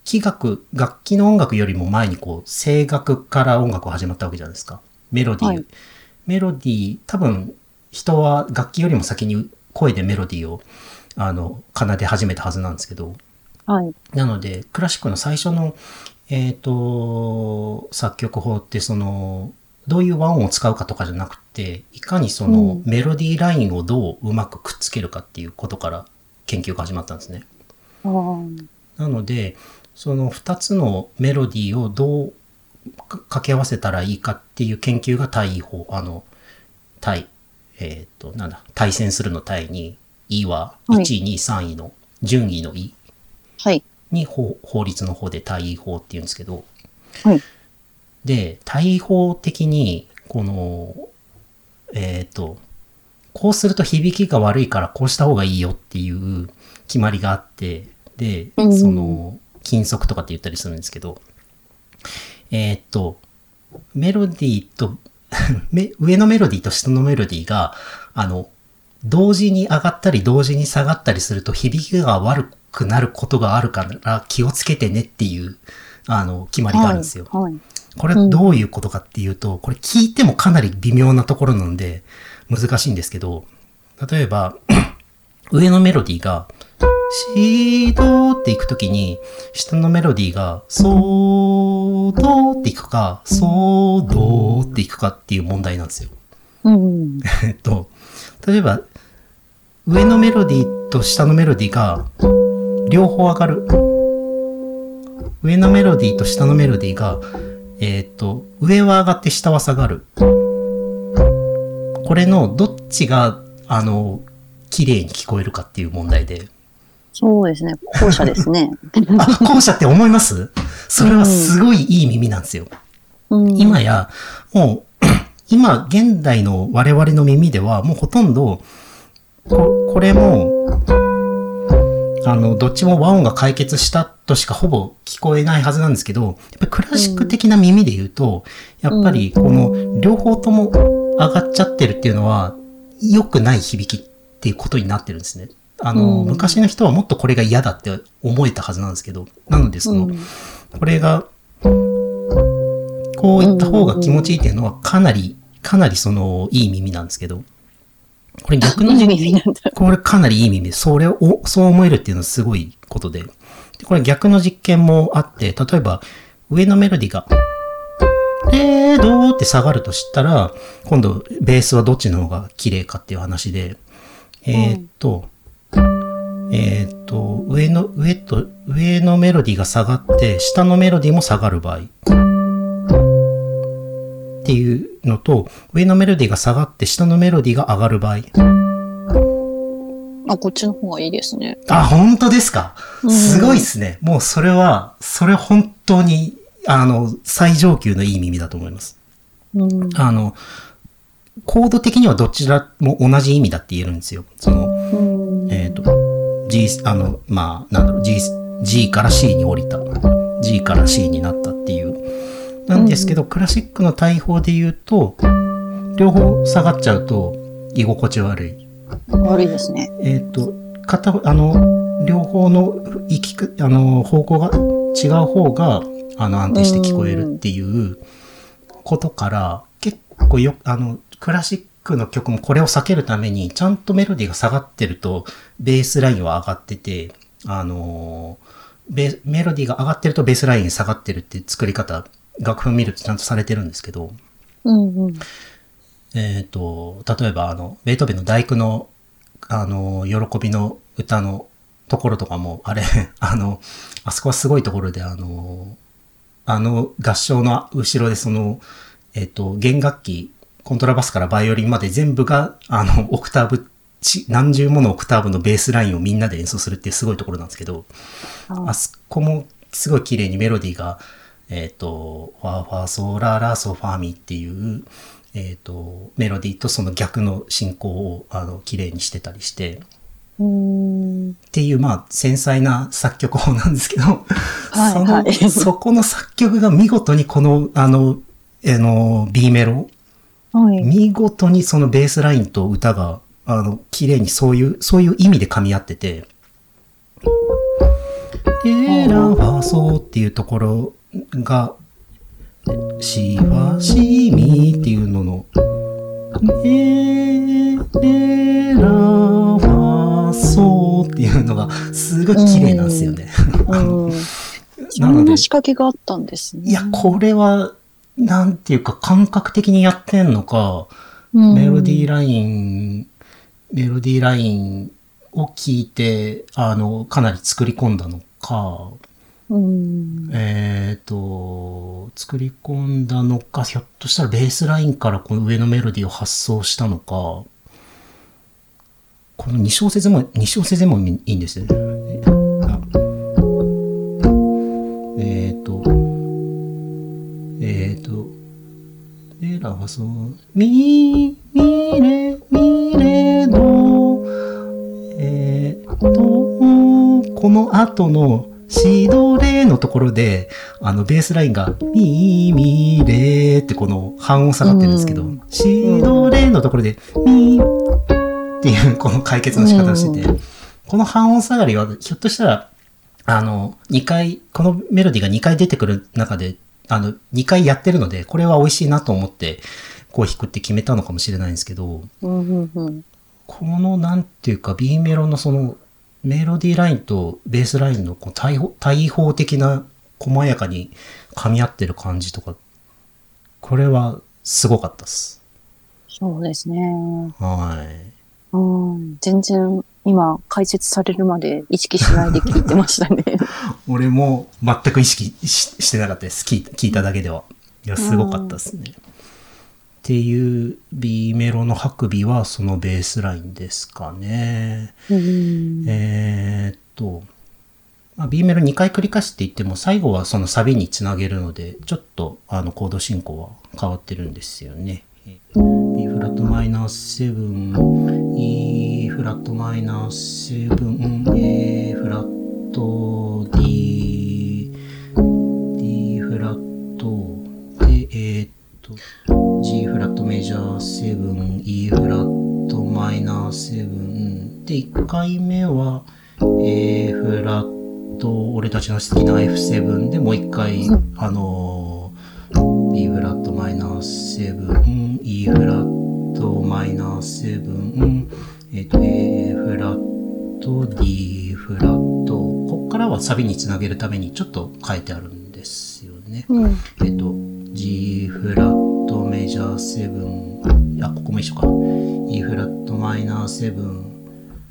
器楽、楽器の音楽よりも前にこう、声楽から音楽が始まったわけじゃないですか。メロディー。はいメロディー、多分、人は楽器よりも先に声でメロディーを、あの、奏で始めたはずなんですけど、はい。なので、クラシックの最初の、えっ、と、作曲法って、その、どういう和音を使うかとかじゃなくて、いかにそのうんメロディーラインをどううまくくっつけるかっていうことから研究が始まったんですね。なので、その2つのメロディーをどうか掛け合わせたらいいかっていう研究が対位法、あの、対、えっ、と、なんだ、対戦するの対に、位ははい1位、2位、3位の順位のい。に法法律の方で対位法っていうんですけど、はい。で、対位法的に、この、えっ、と、こうすると響きが悪いからこうした方がいいよっていう決まりがあって、で、うんその、金属とかって言ったりするんですけど、えっ、と、メロディーと、め上のメロディーと下のメロディーが、あの、同時に上がったり同時に下がったりすると響きが悪くなることがあるから気をつけてねっていう、あの、決まりがあるんですよ。はい。これはどういうことかっていうと、これ聞いてもかなり微妙なところなので難しいんですけど、例えば、上のメロディーが、シードっていくときに、下のメロディーが、ソードっていくか、ソードっていくかっていう問題なんですよ。うん。えっと、例えば、上のメロディーと下のメロディーが、両方上がる。上のメロディーと下のメロディーが、えっと、上は上がって下は下がる。これのどっちが、あの、綺麗に聞こえるかっていう問題で。そうですね。後者ですね。あ、後者って思います？それはすごいいい耳なんですよ。うん今や、もう、今、現代の我々の耳では、もうほとんど、ここれも、あの、どっちも和音が解決したとしかほぼ聞こえないはずなんですけど、やっぱりクラシック的な耳で言うと、やっぱりこの両方とも上がっちゃってるっていうのは、良くない響きっていうことになってるんですね。あの、うん昔の人はもっとこれが嫌だって思えたはずなんですけど、なのでその、うんこれが、こういった方が気持ちいいっていうのはかなり、かなりその、いい耳なんですけど、これ逆の耳なんだ。これかなりいい耳で、それを、そう思えるっていうのはすごいことで。でこれ逆の実験もあって、例えば、上のメロディーが、レードーって下がるとしたら、今度、ベースはどっちの方が綺麗かっていう話で、えーっと、えーっと、上の、上と、上のメロディーが下がって、下のメロディーも下がる場合。っていうのと、上のメロディーが下がって、下のメロディーが上がる場合。あ、こっちの方がいいですね。あ、本当ですか？うんすごいっすね。もうそれは、それ本当に、あの、最上級のいい耳だと思います。うん。あの、コード的にはどちらも同じ意味だって言えるんですよ。その、うんえっ、と、G、あの、まあ、なんだろう、G、G から C に降りた。G から C になったっていう。なんですけど、クラシックの対法で言うと、両方下がっちゃうと居心地悪い。悪いですね。えっ、と、片、あの、両方の行きく、あの、方向が違う方が、あの、安定して聞こえるっていうことから、結構よ、あの、クラシックの曲もこれを避けるために、ちゃんとメロディーが下がってると、ベースラインは上がってて、あのベメロディーが上がってるとベースライン下がってるって作り方、楽譜見るとちゃんとされてるんですけど、うんうん。えっ、と、例えばあの、ベートーベンの大工の、あの、喜びの歌のところとかも、あれ、あの、あそこはすごいところで、あの、あの合唱の後ろでその、えっ、と、弦楽器、コントラバスからバイオリンまで全部が、あの、オクターブ、ち何十ものオクターブのベースラインをみんなで演奏するっていうすごいところなんですけど、あそこもすごい綺麗にメロディーが、えっ、と、ファーファーソーラーラソファーミっていう、えっ、と、メロディーとその逆の進行を、あの、綺麗にしてたりして。っていう、まあ、繊細な作曲法なんですけど、はいその、は いそこの作曲が見事にこの、あの、あの、B メロ、はい。見事にそのベースラインと歌が、あの、綺麗にそういう、そういう意味で噛み合ってて、エラファソっていうところが、しわしみっていうのの、エレラファソっていうのがすごい綺麗なんですよね。うん。い なのでろんな仕掛けがあったんですね。いや、これは、なんていうか感覚的にやってんのか、うんメロディーライン、メロディーラインを聞いて、あの、かなり作り込んだのか、うん。えっ、と、作り込んだのか、ひょっとしたらベースラインからこの上のメロディーを発想したのか、この2小節も、2小節もいいんですよね。あえっ、と、えっ、と、エラはそう、み、みれ、みれど、えっ、と、この後のシドレのところで、あの、ベースラインが、み、み、れってこの半音下がってるんですけど、うんシドレのところで、み、っていうこの解決の仕方をしてて、うこの半音下がりは、ひょっとしたら、あの、2回、このメロディーが2回出てくる中で、あの、2回やってるので、これは美味しいなと思って、こう弾くって決めたのかもしれないんですけど、うんうんうん。このなんていうか B メロのそのメロディーラインとベースラインのこう対方的な細やかに噛み合ってる感じとか、これはすごかったです。そうですね。はい。うん。全然今解説されるまで意識しないで聞いてましたね。俺も全く意識ししてなかったです。聞い聞いただけでは。いや、すごかったですね。っていう B メロのハクビはそのベースラインですかね。うん。えーっと、まあ、B メロ2回繰り返しって言っても最後はそのサビにつなげるのでちょっとあのコード進行は変わってるんですよね。B フラットマイナス7 E フラットマイナス7 A フラット D D フラットでえーっと G フラットメジャー7 E フラットマイナー7で1回目は A フラット俺たちの好きな F7 でもう1回あの B フラットマイナー7 E フラットマイナー7えっと A フラット D フラットこっからはサビにつなげるためにちょっと変えてあるんですよね。うん。えっと、G フラットメジャー7、あ、ここも一緒か。E フラットマイナー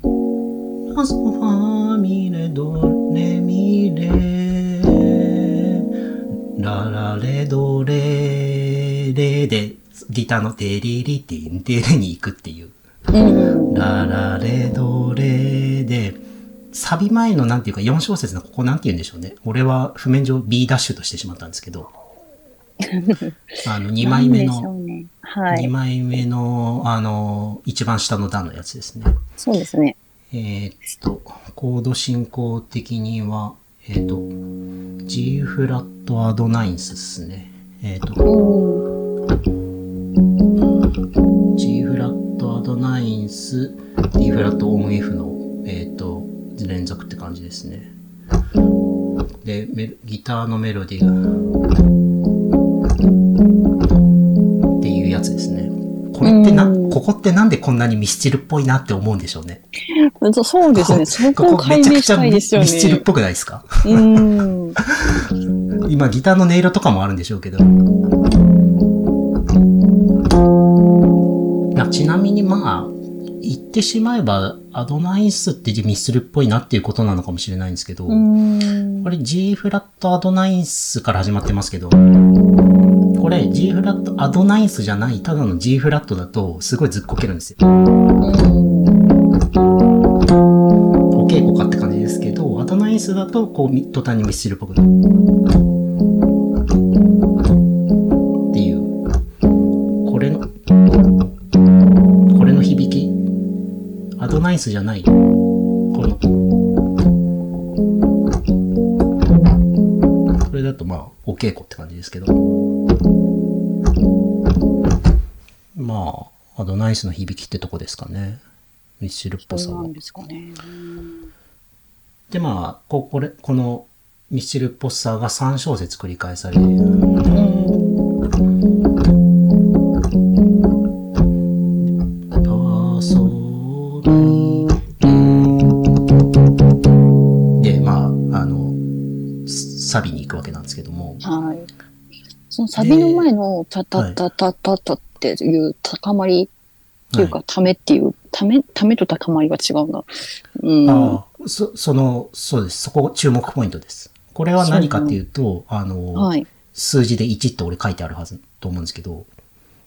7、ラソファミレドレミレ、ララレドレレで、ギターのテリリティンテレに行くっていう。うん。ララレドレで、サビ前のなんていうか4小節のここなんて言うんでしょうね。俺は譜面上 B ダッシュとしてしまったんですけど、あの2枚目の、うね。は2い。枚目の、あの、一番下の段のやつですね。そうですね。えーっと、コード進行的には、えーっと、G フラットアドナインスですね。えーっと、うん。G フラットアドナインス D フラットオン F の、えっ、と、連続って感じですね。で、ギターのメロディーが、っていうやつですね。ここってなんでこんなにミスチルっぽいなって思うんでしょうね。そそうですね。そこを解明したいですよね。ミスチルっぽくないですか？うん。今ギターの音色とかもあるんでしょうけど。なちなみにまあ、言ってしまえば、アドナインスってミスチルっぽいなっていうことなのかもしれないんですけど、うんこれ G フラットアドナインスから始まってますけど、これ G フラットアドナインスじゃない、ただの G フラットだとすごいずっこけるんですよ。お稽古かって感じですけど、アドナインスだとこうみ途端にミスチルっぽくなる。インスじゃない。この、これだとまあ、お稽古って感じですけど。まあ、アドナイスの響きってとこですかね。ミッシルっぽさは。ですかね。で、まあ、ここれ、このミッシルっぽさが3小節繰り返される。サビに行くわけなんですけども。はい。そのサビの前のタタタタタタっていう高まりっていうか、ためっていう、ため、ためと高まりが違うな。うん。ああ、そ、その、そうです。そこ注目ポイントです。これは何かっていうと、あの、はい。数字で1って俺書いてあるはずと思うんですけど、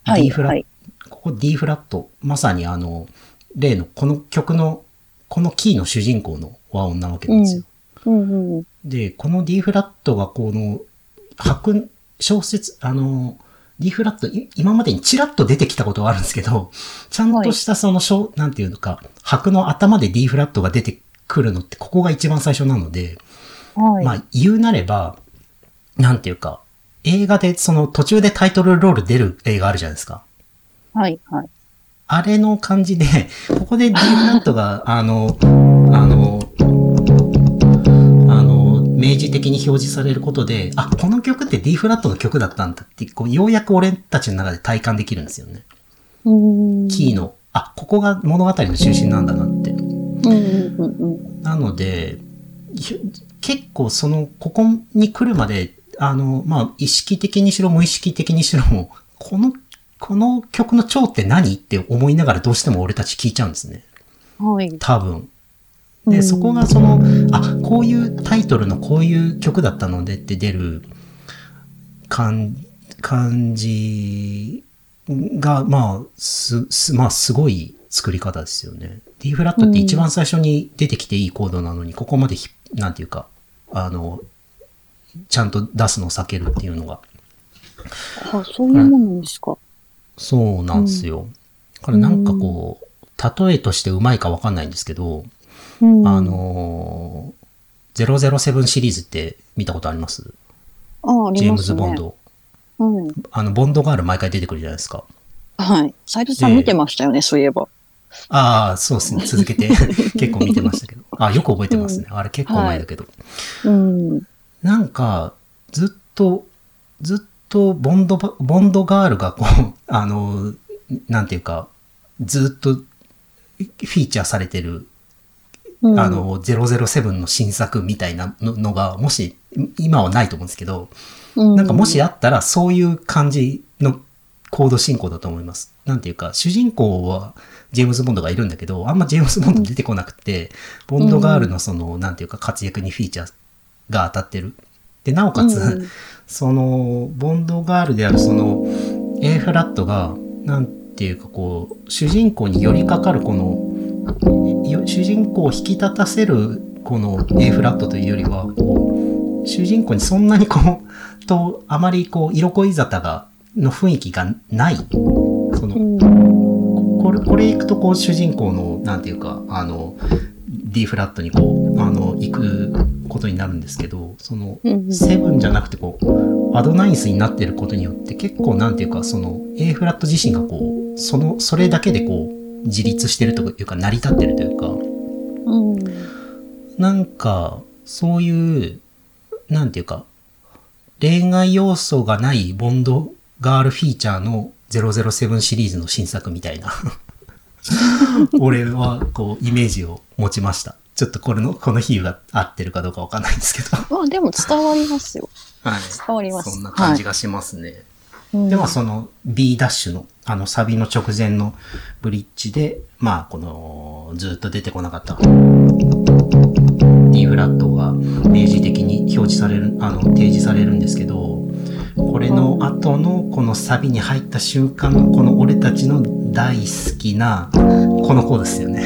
はい D フラット、はいここ D フラット、まさにあの、例のこの曲の、このキーの主人公の和音なわけなんですよ。うんうん。で、この D フラットがこの、白、小説、あの、D フラット、い今までにチラッと出てきたことはあるんですけど、ちゃんとしたその小、なんていうのか、白の頭で D フラットが出てくるのって、ここが一番最初なので、はい。まあ、言うなれば、なんていうか、映画でその途中でタイトルロール出る映画あるじゃないですか。はい。はい。あれの感じで、ここで D フラットが、あの、あの、明示的に表示されることで、あ、この曲って D フラットの曲だったんだって、こうようやく俺たちの中で体感できるんですよね。うん。キーの、あ、ここが物語の中心なんだなって。なので、ひ結構その、ここに来るまで、あの、まあ、意識的にしろ無意識的にしろも、この、この曲の蝶って何って思いながらどうしても俺たち聞いちゃうんですね。はい。多分。で、うんそこがその、あ、こういうタイトルのこういう曲だったのでって出る感、感じが、まあ、す、す、まあ、すごい作り方ですよね。D フラットって一番最初に出てきていいコードなのに、ここまでひ、なんていうか、あの、ちゃんと出すのを避けるっていうのが、あ、そういうものなんですか。そうなんですよ。だからなんかこう、例えとしてうまいかわかんないんですけど、うん。あ、のー、007シリーズって見たことあります？あ、あジェームズ・。ボンド。うん。あの、ボンドガール毎回出てくるじゃないですか。はい。斉藤さんで見てましたよね、そういえば。ああ、そうですね。続けて 結構見てましたけど。あよく覚えてますね。あれ結構前だけど。うん。なんか、ずっと、ずっとボンドば、ボンドガールがこう、あの、なんていうか、ずっとフィーチャーされてるうんあ、の、007の新作みたいなののが、もし、今はないと思うんですけど、なんかもしあったら、そういう感じのコード進行だと思います。なんていうか、主人公はジェームズ・ボンドがいるんだけど、あんまジェームズ・ボンド出てこなくて、ボンドガールのその、なんていうか、活躍にフィーチャーが当たってる。で、なおかつ、うんその、ボンドガールであるその、A フラットが、なんていうかこう、主人公に寄りかかるこの、よ主人公を引き立たせるこの A フラットというよりは、主人公にそんなにこう、と、あまりこう、色恋沙汰が、の雰囲気がない。その、うん。これ、これ行くとこう、主人公の、なんていうか、あの、D フラットにこう、あの、行くことになるんですけど、その、うんセブンじゃなくてこう、アドナインスになってることによって結構なんていうか、その A フラット自身がこう、その、それだけでこう、自立してるというか、成り立ってるというか、うん。なんか、そういう、なんていうか、恋愛要素がないボンドガールフィーチャーの007シリーズの新作みたいな 俺はこうイメージを持ちました。ちょっとこれの、この比喩が合ってるかどうかわかんないんですけど。まあでも伝わりますよ。はい。伝わります。そんな感じがしますね。はい。で、まあうんその B ダッシュの、あのサビの直前のブリッジで、まあこの、ずっと出てこなかった D フラットが明示的に表示される、あの、提示されるんですけど、これの後のこのサビに入った瞬間のこの俺たちの大好きな、このコードですよね。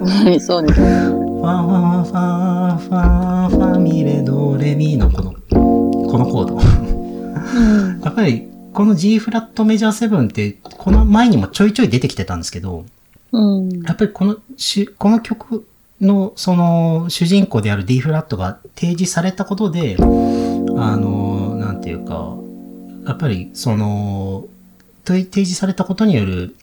はい、そうです。ファーファーファーファーファミレドレミのこの、このコード。うん。やっぱり、この G フラットメジャー7って、この前にもちょいちょい出てきてたんですけど、うん。やっぱりこのし、この曲の、その、主人公である D フラットが提示されたことで、あの、なんていうか、やっぱり、その、提提示されたことによる、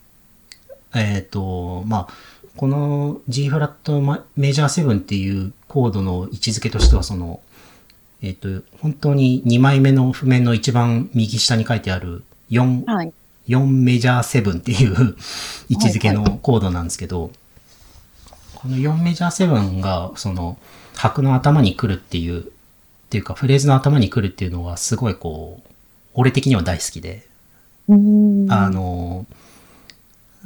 えっ、と、まあ、この G フラットマメジャー7っていうコードの位置づけとしては、その、えっ、と、本当に2枚目の譜面の一番右下に書いてある4、はい。4メジャー7っていう位置づけのコードなんですけど、この4メジャー7が、その、拍の頭に来るっていう、っていうか、フレーズの頭に来るっていうのは、すごいこう、俺的には大好きで、うん。あの、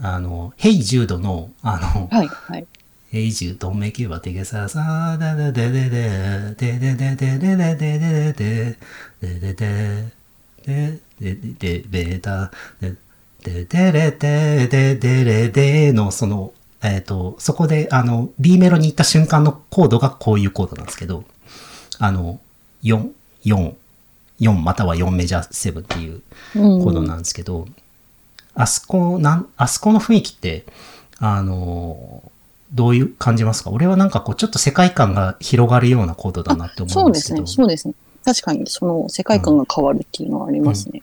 あの、ヘイジュードの、あの、はい、はい。ヘイジュードメキュバテゲササダダデデデデデデデデデデデデデデデデデで、で、で、ベータ、で、で、でれで、で、でれでの、その、えっ、と、そこで、あの、B メロに行った瞬間のコードがこういうコードなんですけど、あの、4、4、4または4メジャー7っていううん。コードなんですけど、あそこ、なん、あそこの雰囲気って、あの、どういう感じますか？俺はなんかこう、ちょっと世界観が広がるようなコードだなって思そううんですねですけど、。そうですね。確かに、その世界観が変わるっていうのはありますね。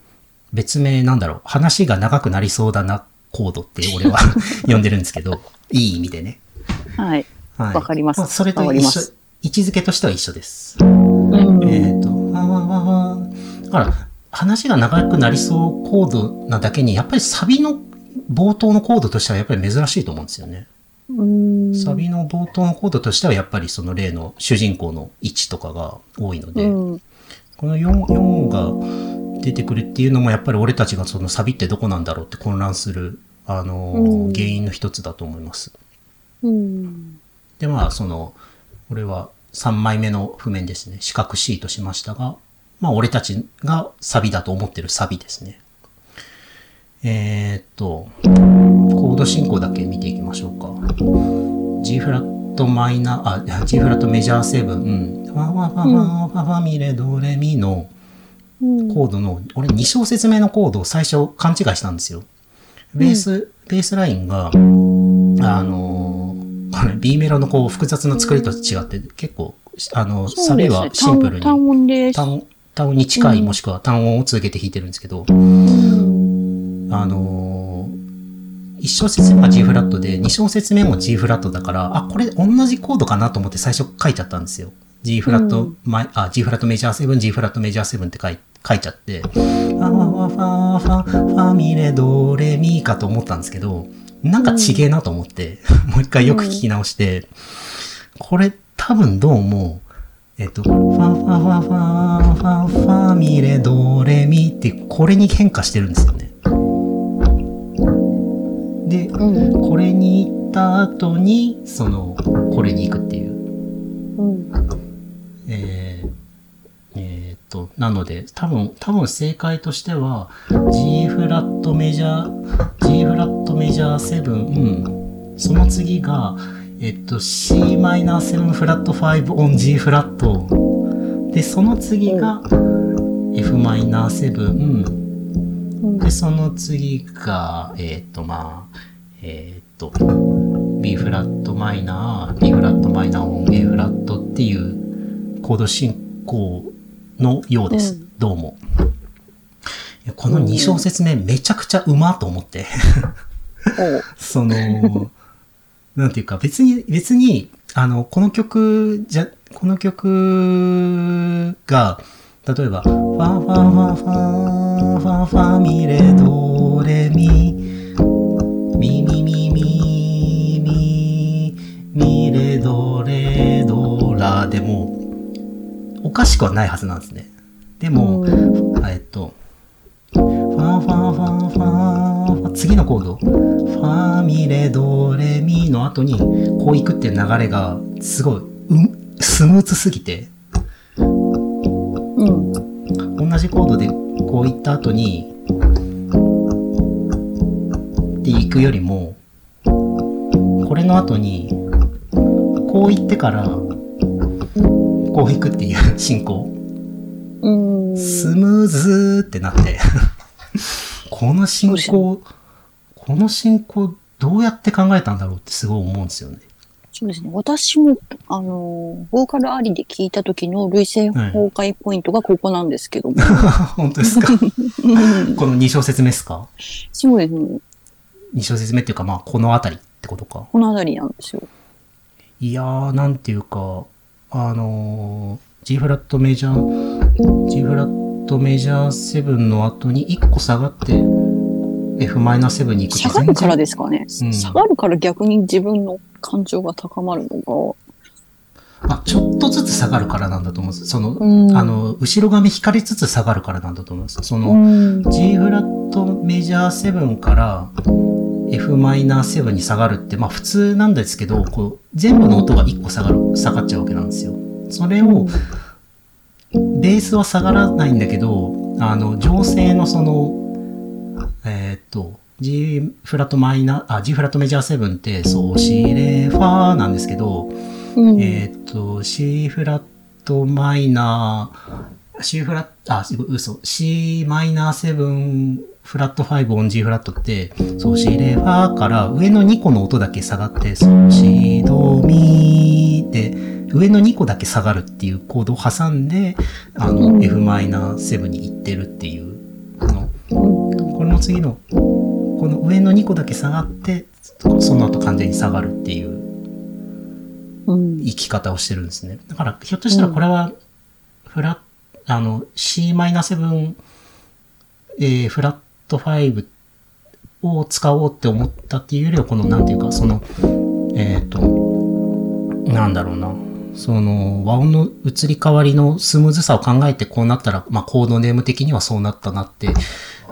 別名なんだろう、話が長くなりそうだなコードって俺は 呼んでるんですけど、いい意味でね。はい。はい。わかりますあそれと一緒位置づけとしては一緒です。うん。えっ、と、わわわわ。だから、話が長くなりそうコードなだけに、やっぱりサビの冒頭のコードとしてはやっぱり珍しいと思うんですよね。うん。サビの冒頭のコードとしてはやっぱりその例の主人公の位置とかが多いので、うん。この 4, 4が出てくるっていうのもやっぱり俺たちがそのサビってどこなんだろうって混乱する、あのーうん原因の一つだと思います。うん。で、まあ、その、俺は3枚目の譜面ですね。四角 C としましたが、まあ、俺たちがサビだと思ってるサビですね。えー、っと、コード進行だけ見ていきましょうか。G フラットマイナー、あ、G フラットメジャー7、うん。ファファファファファファミレドレミの。コードの、俺2小節目のコードを最初勘違いしたんですよ。ベース、ベースラインが、あのーこれ B メロのこう複雑な作りと違って結構、あの、サビはシンプルに単単音で。単単音に近いもしくは単音を続けて弾いてるんですけど、うん。あのー、1小節目が G フラットで、2小節目も G フラットだから、あ、これ同じコードかなと思って最初書いちゃったんですよ。G フラット、マイあ、G フラットメジャー7、G フラットメジャー7って書い書いちゃって、ファファファファファミレドレミかと思ったんですけど、なんかちげえなと思って、もう一回よく聞き直して、これ多分どうも、えっと、ファファファファファファミレドレミってこれに変化してるんですよね。で、うん。これに行った後に、その、これに行くっていう。うん。えーえーっと、なので、多分、多分正解としては、G フラットメジャー、G フラットメジャー7、うん、その次が、えっと、c マイナー7フラット5 on G フラット。で、その次が F マイナー7、うん。で、その次が、えっ、と、まあ、えっ、と、B フラットマイナー、B フラットマイナーオン A フラットっていうコード進行のようです。うんどうも。この2小節目めちゃくちゃうまと思って。その、なんていうか、別に、別に、あの、この曲じゃ、この曲が、例えば、ファファファファファファミレドレミミミミミミミレドレドラでもおかしくはないはずなんですね。でも、えっと、ファンファンファンファン、次のコード、ファミレドレミの後にこういくっていう流れがすごい、うん、スムーズすぎて、同じコードでこういった後に、っていくよりも、これの後に、こう言ってから、こういくっていう 進行。うん。スムーズーってなって、この進行、この進行どうやって考えたんだろうってすごい思うんですよね。そうですね。私も、あの、ボーカルありで聞いた時の類型崩壊ポイントがここなんですけども。本当ですか？うんこの2小節目ですか？そうですね。2小節目っていうかまあこの辺りってことか？この辺りなんですよ。いやー、なんていうか、あのー、G フラットメジャー、G フラットメジャー7の後に1個下がって F マイナー7に行く下がるからですかね。うん下がるから逆に自分の感情が高まるのあ、ちょっとずつ下がるからなんだと思うんです。その、が。うん。あ、の、後ろ髪光りつつ下がるからなんだと思います。その、うん。G フラットメジャー7から F マイナー7に下がるって、まあ普通なんですけど、こう、全部の音が1個下がる、下がっちゃうわけなんですよ。それを、ベースは下がらないんだけど、あの、情勢のその、えーっと、G フラットマイナー、あ、G フラットメジャー7って、ソシレファーなんですけど、うん。えーっと、C フラットマイナー、C フラット、あ、嘘、C マイナー7フラット5オン G フラットって、ソシレファーから上の2個の音だけ下がって、ソシドミーで、上の2個だけ下がるっていうコードを挟んで、あの、うん F マイナー7に行ってるっていう、この、うんこれの次の、この上の2個だけ下がって、その後完全に下がるっていううん。生き方をしてるんですね。だから、ひょっとしたらこれは、フラあの、Cm7、えーフラット5を使おうって思ったっていうよりは、この、なんていうか、その、えっ、と、なんだろうな。その、和音の移り変わりのスムーズさを考えてこうなったら、まあ、コードネーム的にはそうなったなって、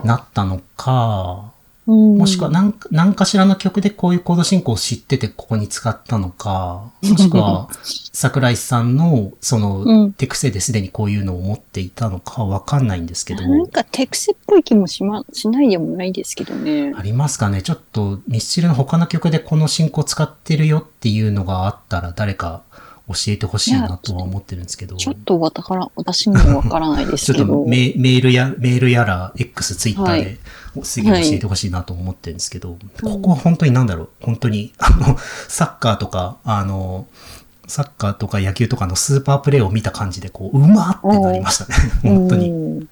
なったのか、うん。もしくは何か何かしらの曲でこういうコード進行を知っててここに使ったのか、もしくは桜井さんのその、うん。手癖ですでにこういうのを持っていたのかわかんないんですけど、なんか手癖っぽい気もしま、しないでもないですけどね。ありますかね？ちょっとミスチルの他の曲でこの進行使ってるよっていうのがあったら誰か教えてほしいなとは思ってるんですけど。ちょっとわたから、私にもわからないです ちょっとけど。メメールや、メールやら、X、Twitter はで、すげえ教えてほしいなと思ってるんですけど、ここは本当になんだろう、本当に、あの、サッカーとか、あの、サッカーとか野球とかのスーパープレーを見た感じで、こう、うまってなりましたね。本当に。うん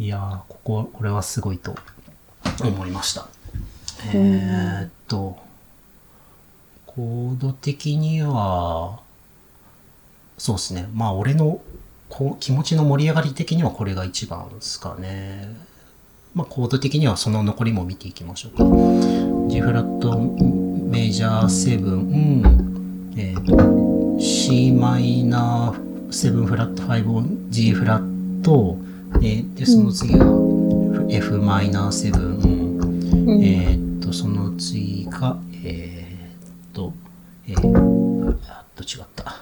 いやー、ここは、これはすごいと思いました。えーっと、コード的には、そうですね。まあ、俺のこう気持ちの盛り上がり的にはこれが一番ですかね。まあ、コード的にはその残りも見ていきましょうか。G フラットメジャー7、えーと C マイナー7フラット5を G フラット、えーで、その次が F マイナー7、うんえーっと、その次が、えーえー、あっと違った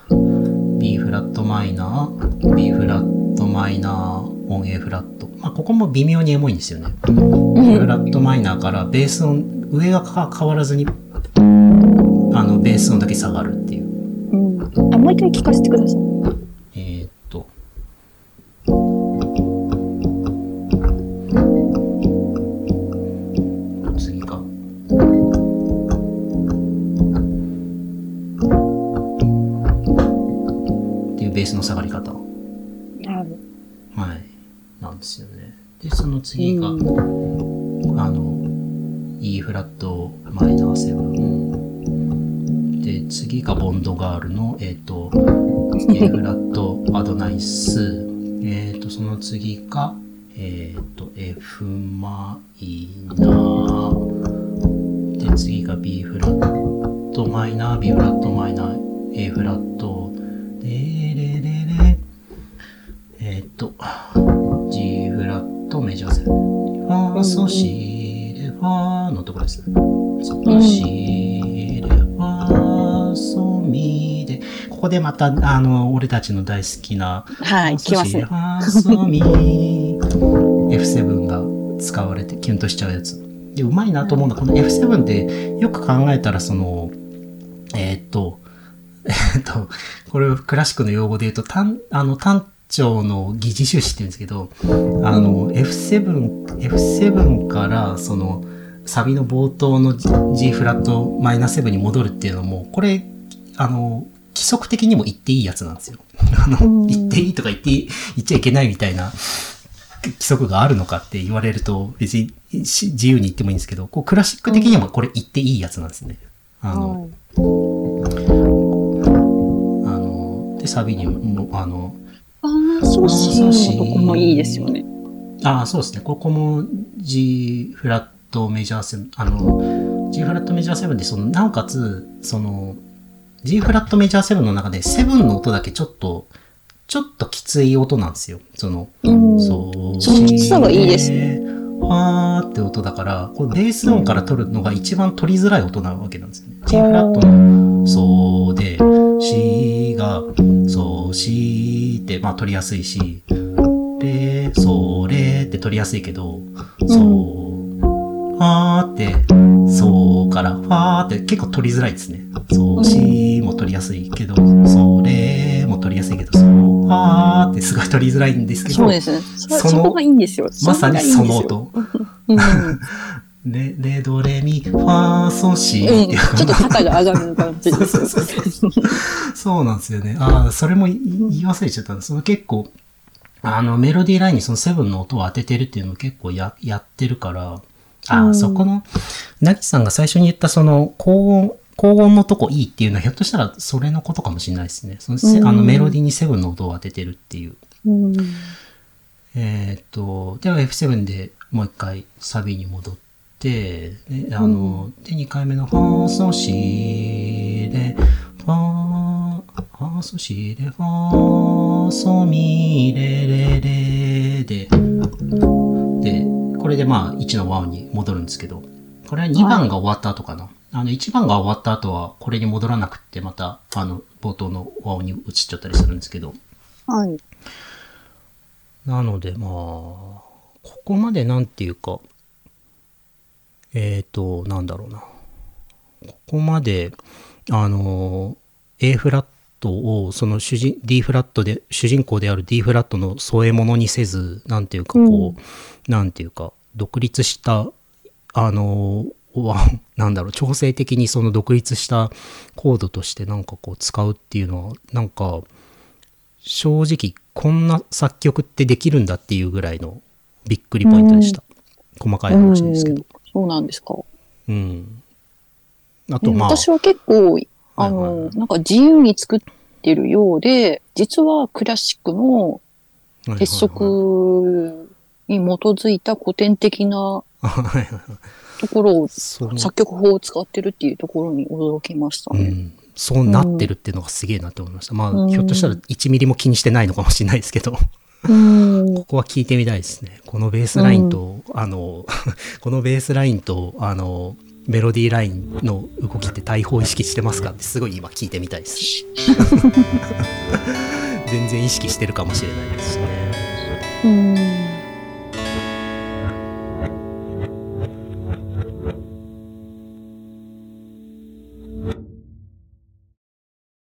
？B フラットマイナー、B フラットマイナー、オン A フラット。まあ、ここも微妙にエモいんですよね。B フラットマイナーからベース音、上が変わらずに、あの、ベース音だけ下がるっていう。うん。あ、もう一回聞かせてください。の下がり方。なるはい。なんですよね。で、その次が、うあの、E フラットマイナー7。で、次がボンドガールの、えっ、と、A フラットアドナイス。えっ、と、その次が、えっ、と、F マイナー。で、次が B フラットマイナー、B フラットマイナー、A フラット、と、G フラットメジャーセブン。ファーソシレファーのところですね。ソシレファーソミで、ここでまた、あの、俺たちの大好きな、はい、来ますね。ファーソミ F7 が使われてキュンとしちゃうやつ。で、うまいなと思うのは、この F7 ってよく考えたら、その、えーっと、えーっと、これクラシックの用語で言うと、単、あの、単調の疑似収支って言うんですけど、あの、F7、F7 から、その、サビの冒頭の G, フラットマイナー7に戻るっていうのも、これ、あの、規則的にも言っていいやつなんですよ。あの、言っていいとか言って言っちゃいけないみたいな規則があるのかって言われると、別にし自由に言ってもいいんですけど、こうクラシック的にもこれ言っていいやつなんですね。あの、あの、で、サビにも、あの、ああ、そうしのとこもいいですよね。ああ、そうですね。ここも G フラットメジャーセブン、あの、G フラットメジャーセブンで、その、なおかつ、その、G フラットメジャーセブンの中で、セブンの音だけちょっと、ちょっときつい音なんですよ。その、うん。そう。そのきつさがいいですね。はーって音だから、これベース音から取るのが一番取りづらい音なわけなんですよね。G フラットの、そうで、シが、そう、シって、まあ取りやすいし、レ、ソ、レって取りやすいけど、そう、ファーって、そうから、ファーって結構取りづらいですね。そう、シも取りやすいけど、それも取りやすいけど、そう、ファーってすごい取りづらいんですけど、そうですね。そそこがいいんですよ。まさにその音。レ、レ、ド、レ、ミ、ファー、ソ、シうん、っていうちょっと肩が上がる感じです。そうそうそうそうなんですよね。ああ、それも言い忘れちゃったんです。その結構、あの、メロディーラインにそのセブンの音を当ててるっていうのを結構や、やってるから、ああ、うんそこの、なぎさんが最初に言ったその、高音、高音のとこいいっていうのはひょっとしたらそれのことかもしれないですね。そのせうんあのメロディーにセブンの音を当ててるっていう。うん。えーっと、では F7 でもう一回サビに戻って、で、あの、で、2回目のファーソシレ、ファー、ファーソシレ、ファーソミレレレで、で、これでまあ1の和音に戻るんですけど、これは2番が終わった後かな。あの、1番が終わった後はこれに戻らなくって、また、あの、冒頭の和音に移っちゃったりするんですけど、はい。なのでまあ、ここまでなんていうか、えっ、と、なんだろうな。ここまで、あの、A フラットを、その主人、D フラットで、主人公である D フラットの添え物にせず、なんていうかこう、なんていうか、独立した、あの、は なんだろう、調整的にその独立したコードとしてなんかこう使うっていうのは、なんか、正直こんな作曲ってできるんだっていうぐらいのびっくりポイントでした。細かい話ですけど。そうなんですか？うん。あとまあ、私は結構、あはいはいの、はいなんか自由に作ってるようで、実はクラシックの鉄則に基づいた古典的な。ところを、作曲法を使ってるっていうところに驚きましたね。うん、そうなってるっていうのがすげえなって思いました。まあ、うんひょっとしたら1ミリも気にしてないのかもしれないですけど、こうん。こは聞いてみたいですね。このベースラインと、あの、このベースラインと、あの、メロディーラインの動きって対比意識してますかってすごい今聞いてみたいです。全然意識してるかもしれないですしね。うん